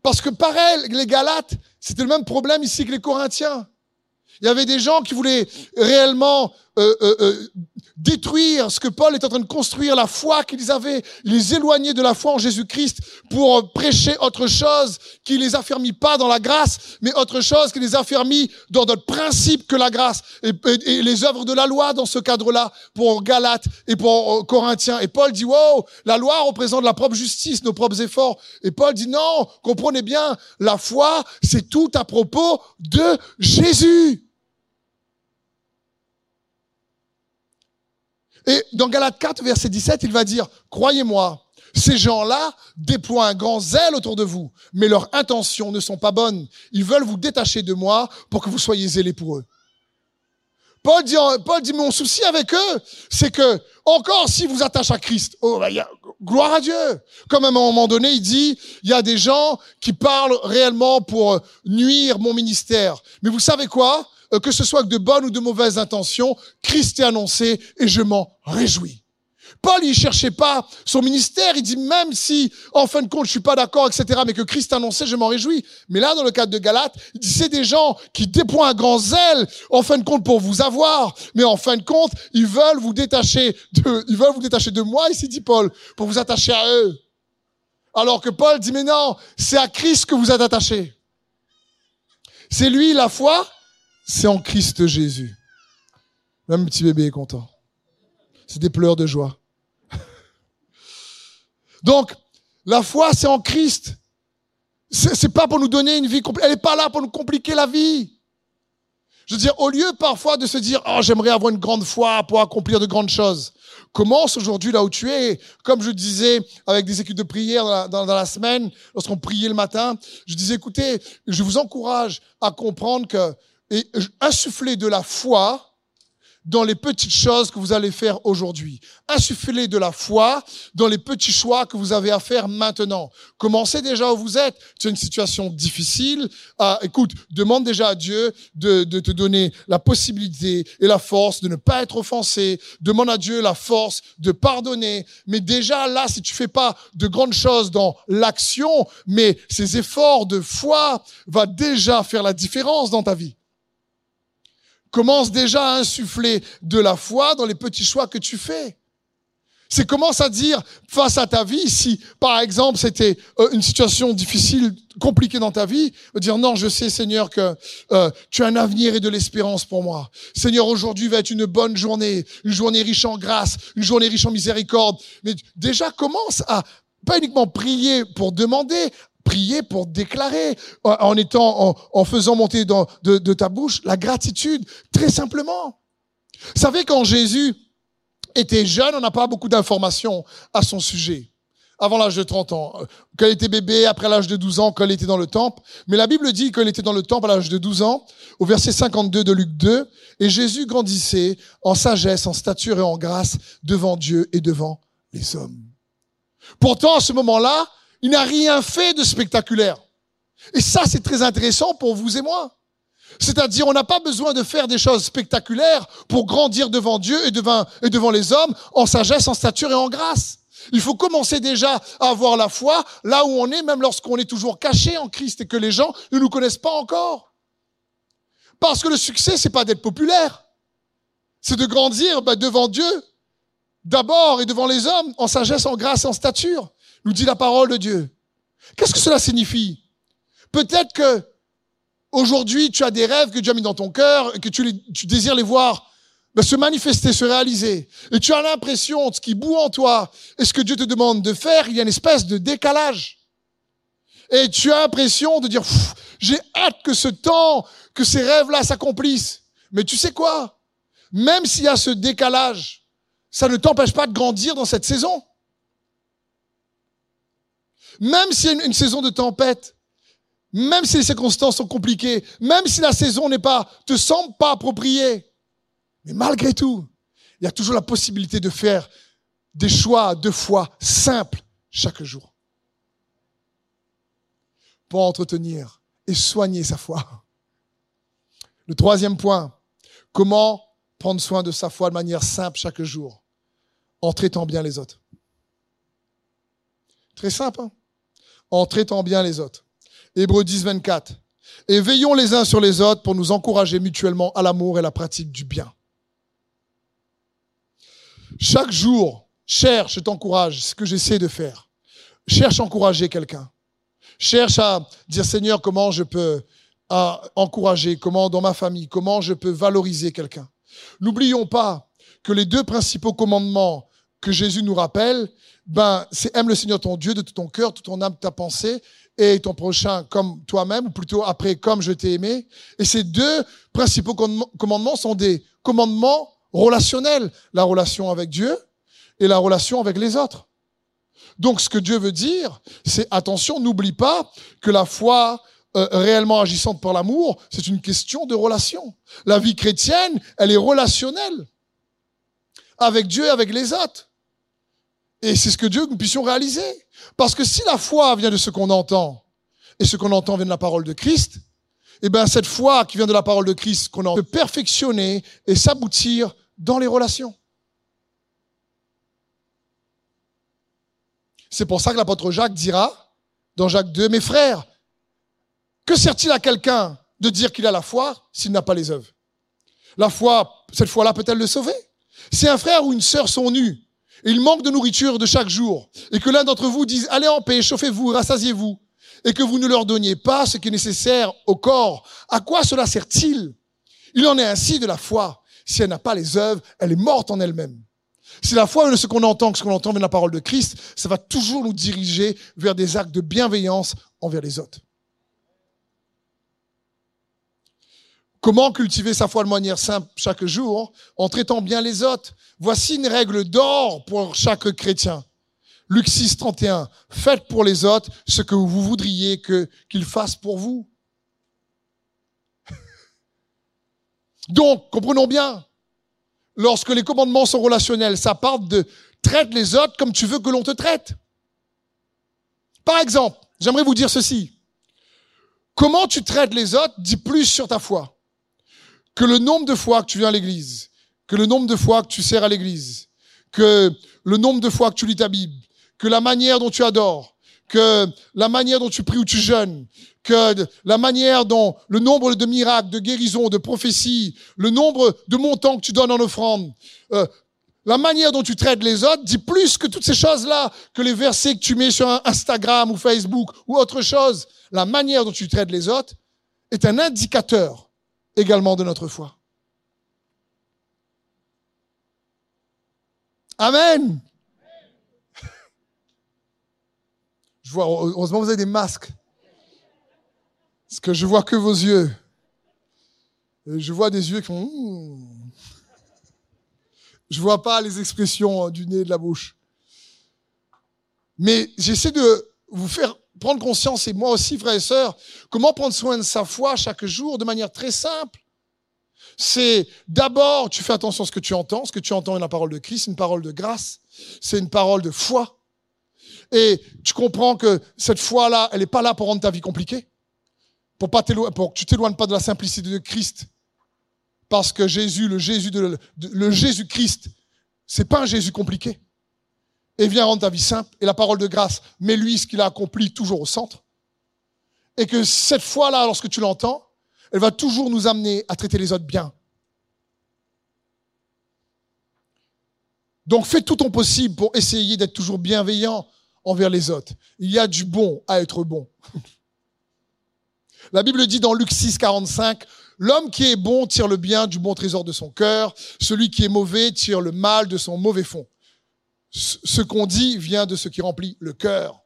parce que pareil, les Galates, c'était le même problème ici que les Corinthiens. Il y avait des gens qui voulaient réellement euh, euh, euh, détruire ce que Paul est en train de construire, la foi qu'ils avaient, les éloigner de la foi en Jésus-Christ pour prêcher autre chose qui les affermit pas dans la grâce, mais autre chose qui les affermit dans d'autres principes que la grâce. Et, les œuvres de la loi dans ce cadre-là, pour Galates et pour Corinthiens. Et Paul dit, wow, la loi représente la propre justice, nos propres efforts. Et Paul dit, non, comprenez bien, la foi, c'est tout à propos de Jésus. Et dans Galates 4, verset 17, il va dire, croyez-moi, ces gens-là déploient un grand zèle autour de vous, mais leurs intentions ne sont pas bonnes. Ils veulent vous détacher de moi pour que vous soyez zélés pour eux. Paul dit, Paul mon souci avec eux, c'est que, encore si vous attachez à Christ, oh, bah, y gloire à Dieu. Comme à un moment donné, il dit, il y a des gens qui parlent réellement pour euh, nuire mon ministère. Mais vous savez quoi? Que ce soit de bonnes ou de mauvaises intentions, Christ est annoncé et je m'en réjouis. Paul, il cherchait pas son ministère. Il dit même si, en fin de compte, je suis pas d'accord, etc., mais que Christ a annoncé, je m'en réjouis. Mais là, dans le cadre de Galate, il dit c'est des gens qui déploient un grand zèle, en fin de compte, pour vous avoir. Mais en fin de compte, ils veulent vous détacher de, ils veulent vous détacher de moi, ici dit Paul, pour vous attacher à eux. Alors que Paul dit, mais non, c'est à Christ que vous êtes attachés. C'est lui, la foi, c'est en Christ Jésus. Même petit bébé est content. C'est des pleurs de joie. Donc, la foi, c'est en Christ. C'est pas pour nous donner une vie Elle n'est pas là pour nous compliquer la vie. Je veux dire, au lieu parfois de se dire, oh, j'aimerais avoir une grande foi pour accomplir de grandes choses. Commence aujourd'hui là où tu es. Comme je disais avec des équipes de prière dans la, dans, la semaine, lorsqu'on priait le matin, je disais, écoutez, je vous encourage à comprendre que, et insuffler de la foi, dans les petites choses que vous allez faire aujourd'hui. Insufflez de la foi dans les petits choix que vous avez à faire maintenant. Commencez déjà où vous êtes. C'est une situation difficile. Ah, écoute, demande déjà à Dieu de, de te donner la possibilité et la force de ne pas être offensé. Demande à Dieu la force de pardonner. Mais déjà là, si tu fais pas de grandes choses dans l'action, mais ces efforts de foi va déjà faire la différence dans ta vie commence déjà à insuffler de la foi dans les petits choix que tu fais. C'est commence à dire face à ta vie, si par exemple c'était euh, une situation difficile, compliquée dans ta vie, dire non, je sais Seigneur que euh, tu as un avenir et de l'espérance pour moi. Seigneur, aujourd'hui va être une bonne journée, une journée riche en grâce, une journée riche en miséricorde. Mais déjà commence à pas uniquement prier pour demander, prier pour déclarer, en étant, en, faisant monter de ta bouche la gratitude, très simplement. Vous savez, quand Jésus était jeune, on n'a pas beaucoup d'informations à son sujet. Avant l'âge de 30 ans. Quand il était bébé, après l'âge de 12 ans, quand il était dans le temple. Mais la Bible dit qu'il était dans le temple à l'âge de 12 ans, au verset 52 de Luc 2. Et Jésus grandissait en sagesse, en stature et en grâce devant Dieu et devant les hommes. Pourtant, à ce moment-là, il n'a rien fait de spectaculaire. Et ça, c'est très intéressant pour vous et moi. C'est-à-dire, on n'a pas besoin de faire des choses spectaculaires pour grandir devant Dieu et devant, les hommes en sagesse, en stature et en grâce. Il faut commencer déjà à avoir la foi là où on est, même lorsqu'on est toujours caché en Christ et que les gens ne nous connaissent pas encore. Parce que le succès, c'est pas d'être populaire. C'est de grandir bah, devant Dieu, d'abord et devant les hommes, en sagesse, en grâce, en stature nous dit la parole de Dieu. Qu'est-ce que cela signifie? Peut-être que aujourd'hui tu as des rêves que Dieu a mis dans ton cœur et que tu, tu désires les voir se manifester, se réaliser. Et tu as l'impression, ce qui boue en toi et ce que Dieu te demande de faire, il y a une espèce de décalage. Et tu as l'impression de dire, j'ai hâte que ce temps, que ces rêves-là s'accomplissent. Mais tu sais quoi? Même s'il y a ce décalage, ça ne t'empêche pas de grandir dans cette saison. Même s'il y a une, saison de tempête, même si les circonstances sont compliquées, même si la saison n'est pas, te semble pas appropriée, mais malgré tout, il y a toujours la possibilité de faire des choix de foi simples chaque jour pour entretenir et soigner sa foi. Le troisième point, comment prendre soin de sa foi de manière simple chaque jour en traitant bien les autres. Très simple. Hein? En traitant bien les autres. Hébreux 10, 24. Et veillons les uns sur les autres pour nous encourager mutuellement à l'amour et la pratique du bien. Chaque jour, cherche, je t'encourage, ce que j'essaie de faire. Cherche à encourager quelqu'un. Cherche à dire, Seigneur, comment je peux encourager, comment dans ma famille, comment je peux valoriser quelqu'un. N'oublions pas que les deux principaux commandements que Jésus nous rappelle, ben, c'est aime le Seigneur ton Dieu de tout ton cœur, toute ton âme, ta pensée, et ton prochain comme toi-même, ou plutôt après comme je t'ai aimé. Et ces deux principaux commandements sont des commandements relationnels. La relation avec Dieu et la relation avec les autres. Donc ce que Dieu veut dire, c'est attention, n'oublie pas que la foi euh, réellement agissante par l'amour, c'est une question de relation. La vie chrétienne, elle est relationnelle. avec Dieu et avec les autres. Et c'est ce que Dieu nous puissions réaliser. Parce que si la foi vient de ce qu'on entend, et ce qu'on entend vient de la parole de Christ, eh bien cette foi qui vient de la parole de Christ, qu'on a peut perfectionner et s'aboutir dans les relations. C'est pour ça que l'apôtre Jacques dira, dans Jacques 2, mes frères, que sert-il à quelqu'un de dire qu'il a la foi s'il n'a pas les œuvres? La foi, cette foi-là peut-elle le sauver? Si un frère ou une sœur sont nus, il manque de nourriture de chaque jour, et que l'un d'entre vous dise, allez en paix, chauffez-vous, rassasiez-vous, et que vous ne leur donniez pas ce qui est nécessaire au corps, à quoi cela sert-il? Il en est ainsi de la foi. Si elle n'a pas les œuvres, elle est morte en elle-même. Si la foi est ce qu'on entend, que ce qu'on entend vient de la parole de Christ, ça va toujours nous diriger vers des actes de bienveillance envers les autres. Comment cultiver sa foi de manière simple chaque jour en traitant bien les autres? Voici une règle d'or pour chaque chrétien. Luc 6, 31. Faites pour les autres ce que vous voudriez qu'ils fassent pour vous. Donc, comprenons bien, lorsque les commandements sont relationnels, ça part de traite les autres comme tu veux que l'on te traite. Par exemple, j'aimerais vous dire ceci. Comment tu traites les autres dit plus sur ta foi que le nombre de fois que tu viens à l'église, que le nombre de fois que tu sers à l'église, que le nombre de fois que tu lis ta Bible, que la manière dont tu adores, que la manière dont tu pries ou tu jeûnes, que la manière dont le nombre de miracles, de guérisons, de prophéties, le nombre de montants que tu donnes en offrande, euh, la manière dont tu traites les autres dit plus que toutes ces choses-là, que les versets que tu mets sur Instagram ou Facebook ou autre chose. La manière dont tu traites les autres est un indicateur également de notre foi. Amen. Je vois, heureusement, vous avez des masques. Parce que je vois que vos yeux. je vois des yeux qui font. Hmm. Je vois pas les expressions du nez et de la bouche. Mais j'essaie de vous faire prendre conscience, et moi aussi, frères et sœurs, comment prendre soin de sa foi chaque jour de manière très simple. C'est d'abord, tu fais attention à ce que tu entends. Ce que tu entends est la parole de Christ, une parole de grâce. C'est une parole de foi. Et tu comprends que cette foi-là, elle n'est pas là pour rendre ta vie compliquée. Pour, pas pour que tu t'éloignes pas de la simplicité de Christ. Parce que Jésus, le Jésus le Jésus-Christ, c'est pas un Jésus compliqué. Et vient rendre ta vie simple. Et la parole de grâce, mets lui ce qu'il a accompli toujours au centre. Et que cette foi-là, lorsque tu l'entends, elle va toujours nous amener à traiter les autres bien. Donc fais tout ton possible pour essayer d'être toujours bienveillant envers les autres. Il y a du bon à être bon. La Bible dit dans Luc 6, 45, L'homme qui est bon tire le bien du bon trésor de son cœur, celui qui est mauvais tire le mal de son mauvais fond. Ce qu'on dit vient de ce qui remplit le cœur.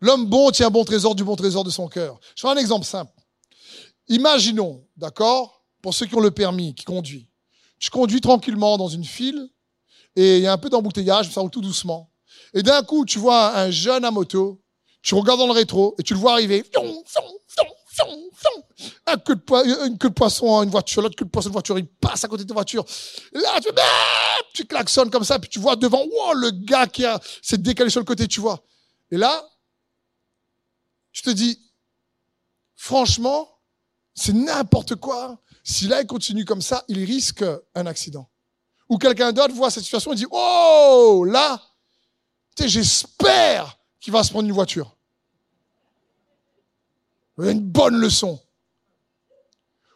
L'homme bon tient bon trésor du bon trésor de son cœur. Je fais un exemple simple. Imaginons, d'accord, pour ceux qui ont le permis, qui conduisent. Tu conduis tranquillement dans une file et il y a un peu d'embouteillage, ça roule tout doucement. Et d'un coup, tu vois un jeune à moto, tu regardes dans le rétro et tu le vois arriver. Un queue de, une queue de poisson, une voiture, l'autre queue de poisson, une voiture, il passe à côté de ta voiture. là, tu, tu klaxonnes comme ça, puis tu vois devant, wow, le gars qui a, s'est décalé sur le côté, tu vois. Et là, tu te dis, franchement, c'est n'importe quoi. Si là, il continue comme ça, il risque un accident. Ou quelqu'un d'autre voit cette situation et dit, oh, là, j'espère qu'il va se prendre une voiture. Une bonne leçon.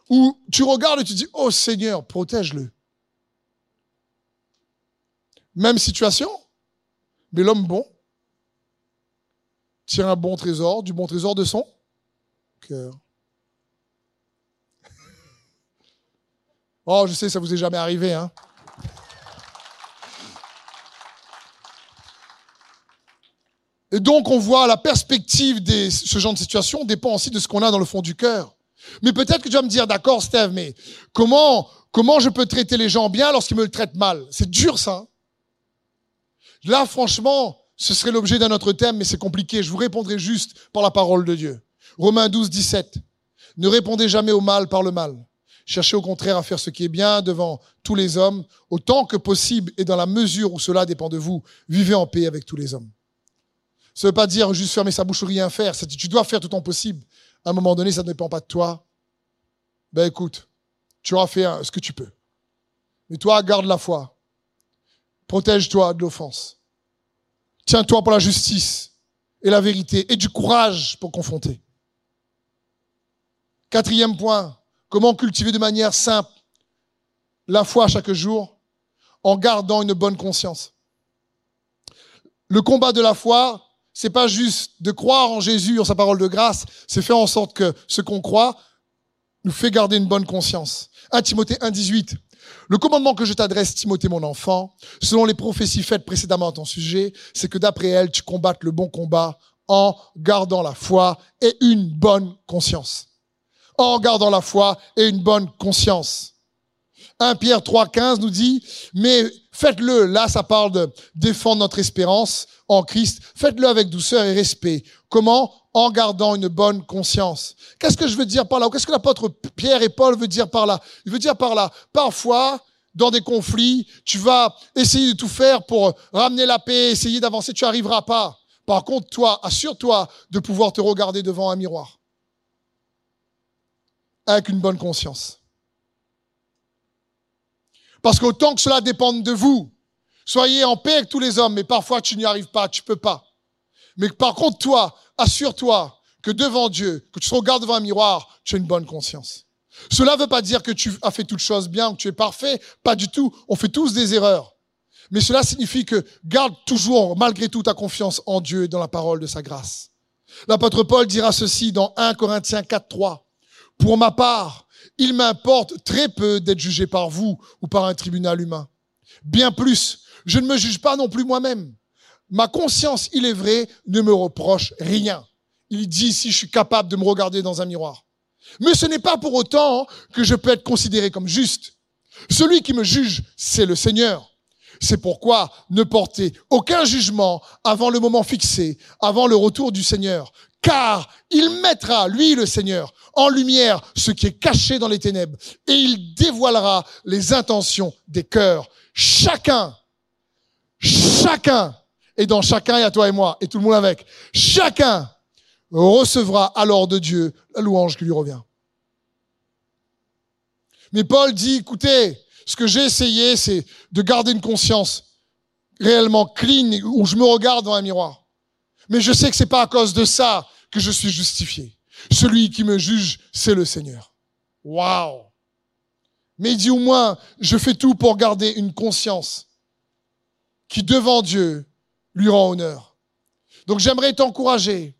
Ou tu regardes et tu dis, oh Seigneur, protège-le. Même situation, mais l'homme bon tient un bon trésor, du bon trésor de son cœur. Oh, je sais, ça vous est jamais arrivé, hein. Et donc, on voit la perspective de ce genre de situation dépend aussi de ce qu'on a dans le fond du cœur. Mais peut-être que tu vas me dire, d'accord, Steve, mais comment, comment je peux traiter les gens bien lorsqu'ils me le traitent mal? C'est dur, ça. Hein. Là, franchement, ce serait l'objet d'un autre thème, mais c'est compliqué. Je vous répondrai juste par la parole de Dieu. Romains 12, 17. Ne répondez jamais au mal par le mal. Cherchez au contraire à faire ce qui est bien devant tous les hommes, autant que possible et dans la mesure où cela dépend de vous. Vivez en paix avec tous les hommes. Ça ne veut pas dire juste fermer sa bouche ou rien faire. Tu dois faire tout ton possible. À un moment donné, ça ne dépend pas de toi. Ben écoute, tu auras fait ce que tu peux. Mais toi, garde la foi. Protège-toi de l'offense. Tiens-toi pour la justice et la vérité et du courage pour confronter. Quatrième point, comment cultiver de manière simple la foi chaque jour en gardant une bonne conscience. Le combat de la foi, c'est pas juste de croire en Jésus, en sa parole de grâce, c'est faire en sorte que ce qu'on croit nous fait garder une bonne conscience. 1 Timothée 1,18. Le commandement que je t'adresse, Timothée mon enfant, selon les prophéties faites précédemment à ton sujet, c'est que d'après elles, tu combattes le bon combat en gardant la foi et une bonne conscience. En gardant la foi et une bonne conscience. 1 Pierre 3,15 nous dit, mais faites-le, là ça parle de défendre notre espérance en Christ, faites-le avec douceur et respect. Comment? En gardant une bonne conscience. Qu'est-ce que je veux dire par là? Qu'est-ce que l'apôtre Pierre et Paul veut dire par là? Il veut dire par là, parfois, dans des conflits, tu vas essayer de tout faire pour ramener la paix, essayer d'avancer, tu arriveras pas. Par contre, toi, assure-toi de pouvoir te regarder devant un miroir. Avec une bonne conscience. Parce qu'autant que cela dépende de vous, soyez en paix avec tous les hommes, mais parfois tu n'y arrives pas, tu peux pas. Mais par contre, toi, assure-toi que devant Dieu, que tu te regardes devant un miroir, tu as une bonne conscience. Cela ne veut pas dire que tu as fait toutes choses bien, que tu es parfait, pas du tout. On fait tous des erreurs. Mais cela signifie que garde toujours, malgré tout, ta confiance en Dieu et dans la parole de sa grâce. L'apôtre Paul dira ceci dans 1 Corinthiens 4, 3. Pour ma part, il m'importe très peu d'être jugé par vous ou par un tribunal humain. Bien plus, je ne me juge pas non plus moi-même. Ma conscience, il est vrai, ne me reproche rien. Il dit si je suis capable de me regarder dans un miroir. Mais ce n'est pas pour autant que je peux être considéré comme juste. Celui qui me juge, c'est le Seigneur. C'est pourquoi ne portez aucun jugement avant le moment fixé, avant le retour du Seigneur, car il mettra, lui le Seigneur, en lumière ce qui est caché dans les ténèbres, et il dévoilera les intentions des cœurs. Chacun, chacun, et dans chacun, il y a toi et moi, et tout le monde avec, chacun recevra alors de Dieu la louange qui lui revient. Mais Paul dit, écoutez, ce que j'ai essayé, c'est de garder une conscience réellement clean, où je me regarde dans un miroir. Mais je sais que c'est pas à cause de ça je suis justifié. Celui qui me juge, c'est le Seigneur. Waouh! Mais il dit au moins, je fais tout pour garder une conscience qui devant Dieu lui rend honneur. Donc j'aimerais t'encourager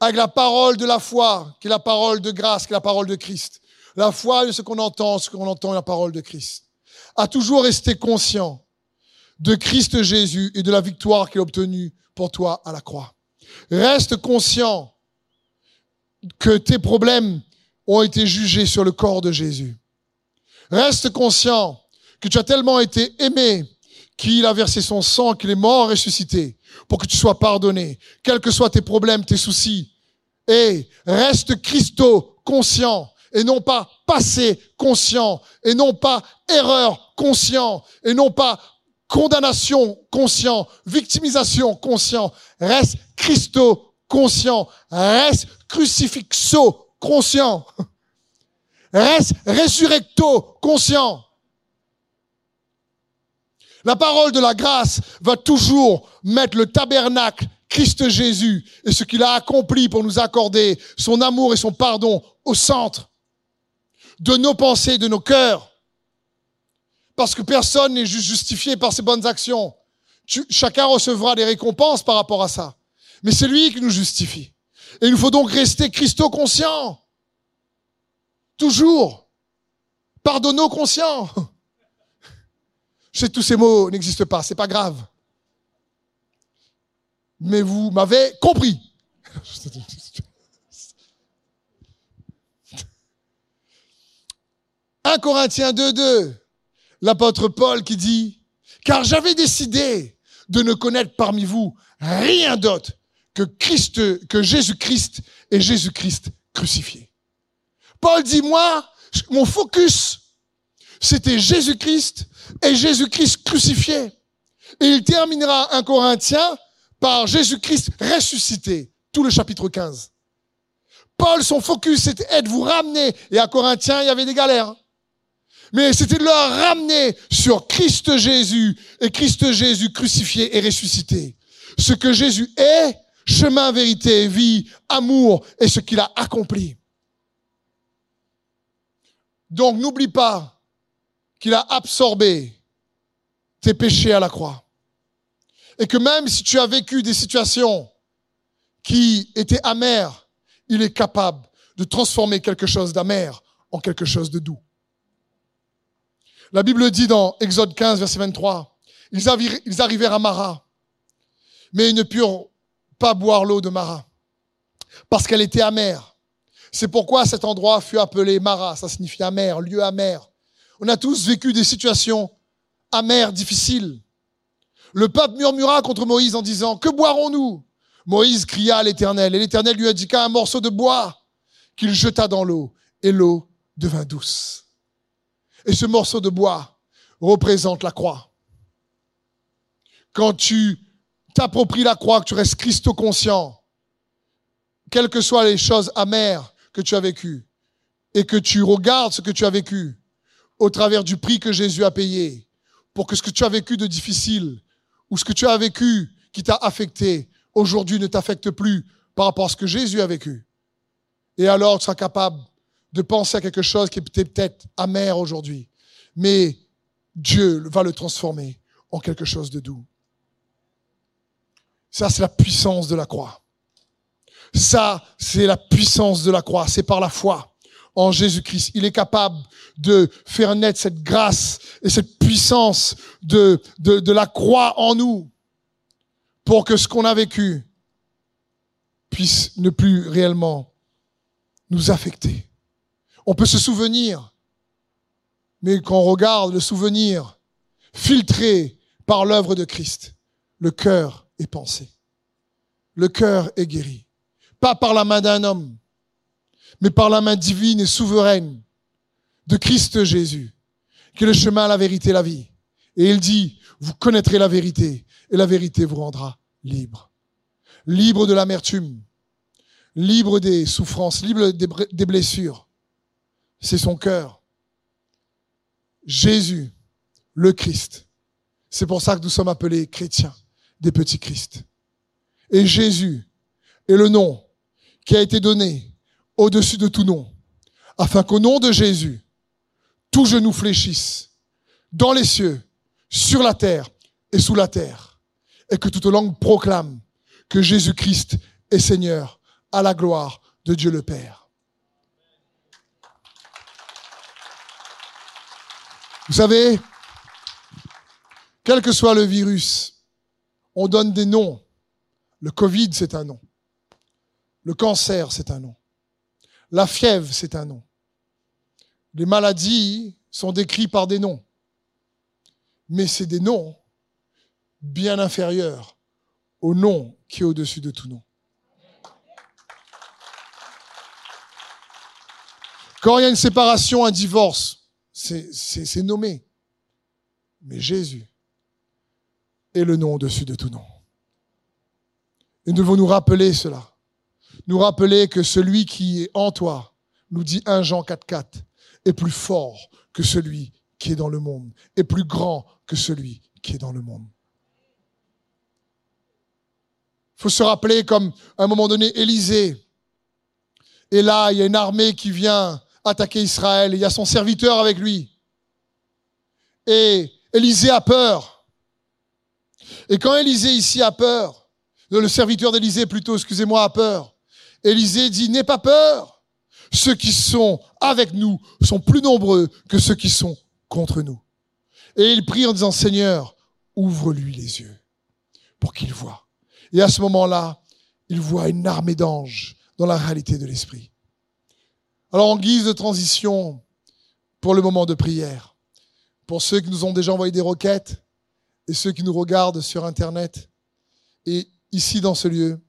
avec la parole de la foi, qui est la parole de grâce, qui est la parole de Christ. La foi de ce qu'on entend, ce qu'on entend la parole de Christ. À toujours rester conscient de Christ Jésus et de la victoire qu'il a obtenue pour toi à la croix. Reste conscient que tes problèmes ont été jugés sur le corps de Jésus. Reste conscient que tu as tellement été aimé qu'il a versé son sang, qu'il est mort ressuscité pour que tu sois pardonné, quels que soient tes problèmes, tes soucis. Et reste Christo conscient et non pas passé conscient et non pas erreur conscient et non pas condamnation conscient, victimisation conscient, reste Christo conscient, reste crucifixo conscient, reste resurrecto conscient. La parole de la grâce va toujours mettre le tabernacle, Christ Jésus, et ce qu'il a accompli pour nous accorder son amour et son pardon au centre de nos pensées, de nos cœurs. Parce que personne n'est justifié par ses bonnes actions. chacun recevra des récompenses par rapport à ça. Mais c'est lui qui nous justifie. Et il nous faut donc rester Christo-conscients. Toujours. Pardonnons conscients. Je sais que tous ces mots n'existent pas, c'est pas grave. Mais vous m'avez compris. 1 Corinthiens 2, 2 l'apôtre Paul qui dit, car j'avais décidé de ne connaître parmi vous rien d'autre que Christ, que Jésus-Christ et Jésus-Christ crucifié. Paul dit, moi, Mon focus, c'était Jésus-Christ et Jésus-Christ crucifié. Et il terminera un Corinthien par Jésus-Christ ressuscité, tout le chapitre 15. Paul, son focus, c'était de vous ramener. Et à Corinthiens, il y avait des galères. Mais c'était de leur ramener sur Christ Jésus et Christ Jésus crucifié et ressuscité. Ce que Jésus est, chemin, vérité, vie, amour et ce qu'il a accompli. Donc n'oublie pas qu'il a absorbé tes péchés à la croix. Et que même si tu as vécu des situations qui étaient amères, il est capable de transformer quelque chose d'amer en quelque chose de doux. La Bible dit dans Exode 15, verset 23, ils arrivèrent à Mara, mais ils ne purent pas boire l'eau de Mara, parce qu'elle était amère. C'est pourquoi cet endroit fut appelé Mara, ça signifie amer, lieu amer. On a tous vécu des situations amères, difficiles. Le peuple murmura contre Moïse en disant, que boirons-nous? Moïse cria à l'Éternel, et l'Éternel lui indiqua un morceau de bois qu'il jeta dans l'eau, et l'eau devint douce. Et ce morceau de bois représente la croix. Quand tu t'appropries la croix, que tu restes christo-conscient, quelles que soient les choses amères que tu as vécues, et que tu regardes ce que tu as vécu au travers du prix que Jésus a payé, pour que ce que tu as vécu de difficile, ou ce que tu as vécu qui t'a affecté, aujourd'hui ne t'affecte plus par rapport à ce que Jésus a vécu. Et alors tu seras capable de penser à quelque chose qui était peut-être amer aujourd'hui, mais Dieu va le transformer en quelque chose de doux. Ça, c'est la puissance de la croix. Ça, c'est la puissance de la croix. C'est par la foi en Jésus-Christ. Il est capable de faire naître cette grâce et cette puissance de, de, de la croix en nous pour que ce qu'on a vécu puisse ne plus réellement nous affecter. On peut se souvenir, mais quand on regarde le souvenir filtré par l'œuvre de Christ, le cœur est pensé. Le cœur est guéri. Pas par la main d'un homme, mais par la main divine et souveraine de Christ Jésus, qui est le chemin, la vérité, la vie. Et il dit, vous connaîtrez la vérité, et la vérité vous rendra libre. Libre de l'amertume, libre des souffrances, libre des blessures. C'est son cœur. Jésus, le Christ. C'est pour ça que nous sommes appelés chrétiens, des petits Christ. Et Jésus est le nom qui a été donné au-dessus de tout nom, afin qu'au nom de Jésus, tout genou fléchisse dans les cieux, sur la terre et sous la terre, et que toute langue proclame que Jésus-Christ est Seigneur à la gloire de Dieu le Père. Vous savez, quel que soit le virus, on donne des noms. Le Covid, c'est un nom. Le cancer, c'est un nom. La fièvre, c'est un nom. Les maladies sont décrites par des noms. Mais c'est des noms bien inférieurs au nom qui est au-dessus de tout nom. Quand il y a une séparation, un divorce, c'est nommé. Mais Jésus est le nom au-dessus de tout nom. Et nous devons nous rappeler cela. Nous rappeler que celui qui est en toi, nous dit 1 Jean 4, 4, est plus fort que celui qui est dans le monde, est plus grand que celui qui est dans le monde. Il faut se rappeler comme à un moment donné, Élisée, et là, il y a une armée qui vient attaquer Israël, il y a son serviteur avec lui. Et Élisée a peur. Et quand Élisée ici a peur, le serviteur d'Élisée plutôt, excusez-moi, a peur, Élisée dit, n'aie pas peur. Ceux qui sont avec nous sont plus nombreux que ceux qui sont contre nous. Et il prie en disant, Seigneur, ouvre-lui les yeux pour qu'il voie. Et à ce moment-là, il voit une armée d'anges dans la réalité de l'esprit. Alors en guise de transition pour le moment de prière, pour ceux qui nous ont déjà envoyé des requêtes et ceux qui nous regardent sur Internet et ici dans ce lieu,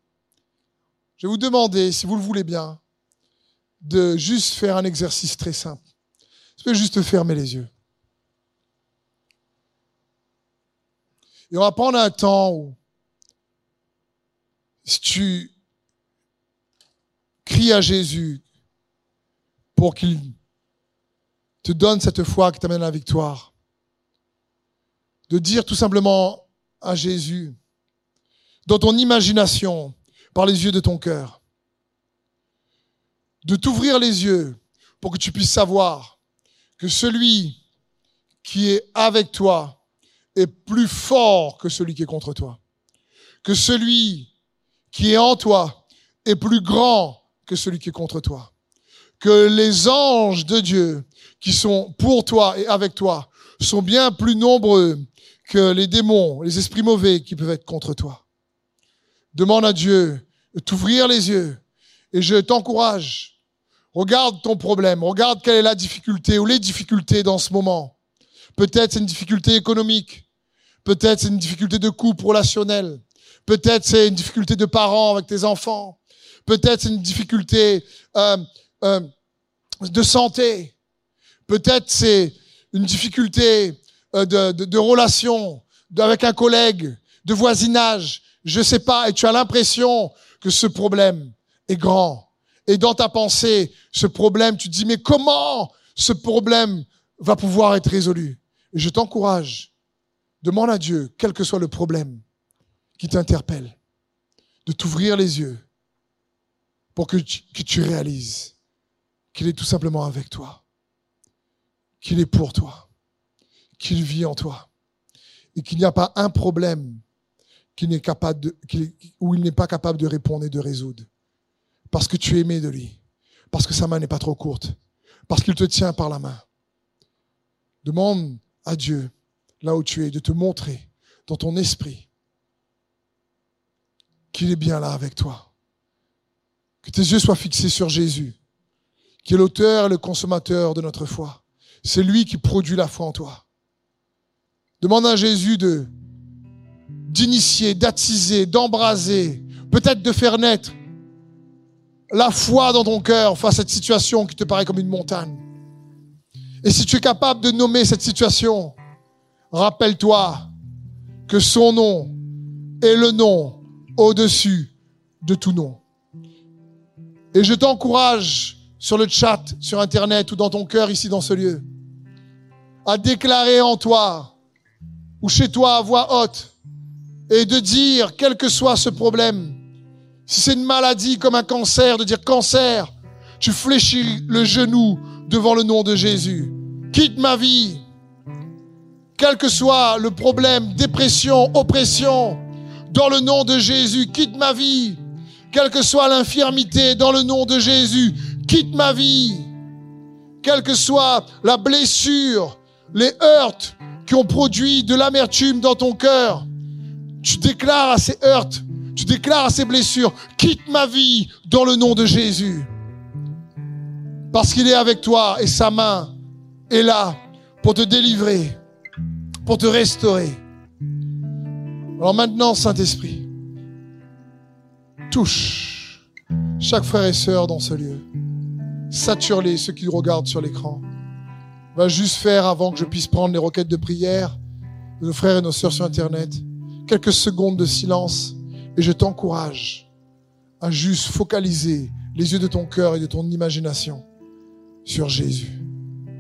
je vais vous demander, si vous le voulez bien, de juste faire un exercice très simple. Tu peux juste fermer les yeux. Et on va prendre un temps où, si tu cries à Jésus pour qu'il te donne cette foi qui t'amène à la victoire, de dire tout simplement à Jésus, dans ton imagination, par les yeux de ton cœur, de t'ouvrir les yeux pour que tu puisses savoir que celui qui est avec toi est plus fort que celui qui est contre toi. Que celui qui est en toi est plus grand que celui qui est contre toi. Que les anges de Dieu qui sont pour toi et avec toi sont bien plus nombreux que les démons, les esprits mauvais qui peuvent être contre toi. Demande à Dieu de t'ouvrir les yeux et je t'encourage. Regarde ton problème, regarde quelle est la difficulté ou les difficultés dans ce moment. Peut-être c'est une difficulté économique, peut-être c'est une difficulté de couple relationnel, peut-être c'est une difficulté de parents avec tes enfants, peut-être c'est une difficulté euh, euh, de santé, peut-être c'est une difficulté euh, de, de, de relation avec un collègue, de voisinage, je sais pas, et tu as l'impression que ce problème est grand. Et dans ta pensée, ce problème, tu te dis, mais comment ce problème va pouvoir être résolu? Et je t'encourage, demande à Dieu, quel que soit le problème qui t'interpelle, de t'ouvrir les yeux pour que tu réalises qu'il est tout simplement avec toi, qu'il est pour toi qu'il vit en toi. Et qu'il n'y a pas un problème qu'il n'est où il n'est pas capable de répondre et de résoudre. Parce que tu es aimé de lui. Parce que sa main n'est pas trop courte. Parce qu'il te tient par la main. Demande à Dieu, là où tu es, de te montrer dans ton esprit qu'il est bien là avec toi. Que tes yeux soient fixés sur Jésus, qui est l'auteur et le consommateur de notre foi. C'est lui qui produit la foi en toi. Demande à Jésus de d'initier, d'attiser, d'embraser, peut-être de faire naître la foi dans ton cœur face à cette situation qui te paraît comme une montagne. Et si tu es capable de nommer cette situation, rappelle-toi que son nom est le nom au-dessus de tout nom. Et je t'encourage sur le chat, sur Internet ou dans ton cœur ici dans ce lieu, à déclarer en toi ou chez toi à voix haute et de dire, quel que soit ce problème, si c'est une maladie comme un cancer, de dire cancer, tu fléchis le genou devant le nom de Jésus. Quitte ma vie. Quel que soit le problème, dépression, oppression, dans le nom de Jésus, quitte ma vie. Quelle que soit l'infirmité, dans le nom de Jésus, quitte ma vie. Quelle que soit la blessure, les heurts, qui ont produit de l'amertume dans ton cœur, tu déclares à ces heurts, tu déclares à ces blessures, quitte ma vie dans le nom de Jésus. Parce qu'il est avec toi et sa main est là pour te délivrer, pour te restaurer. Alors maintenant, Saint-Esprit, touche chaque frère et sœur dans ce lieu. Sature-les, ceux qui regardent sur l'écran va juste faire avant que je puisse prendre les requêtes de prière de nos frères et nos sœurs sur Internet. Quelques secondes de silence et je t'encourage à juste focaliser les yeux de ton cœur et de ton imagination sur Jésus.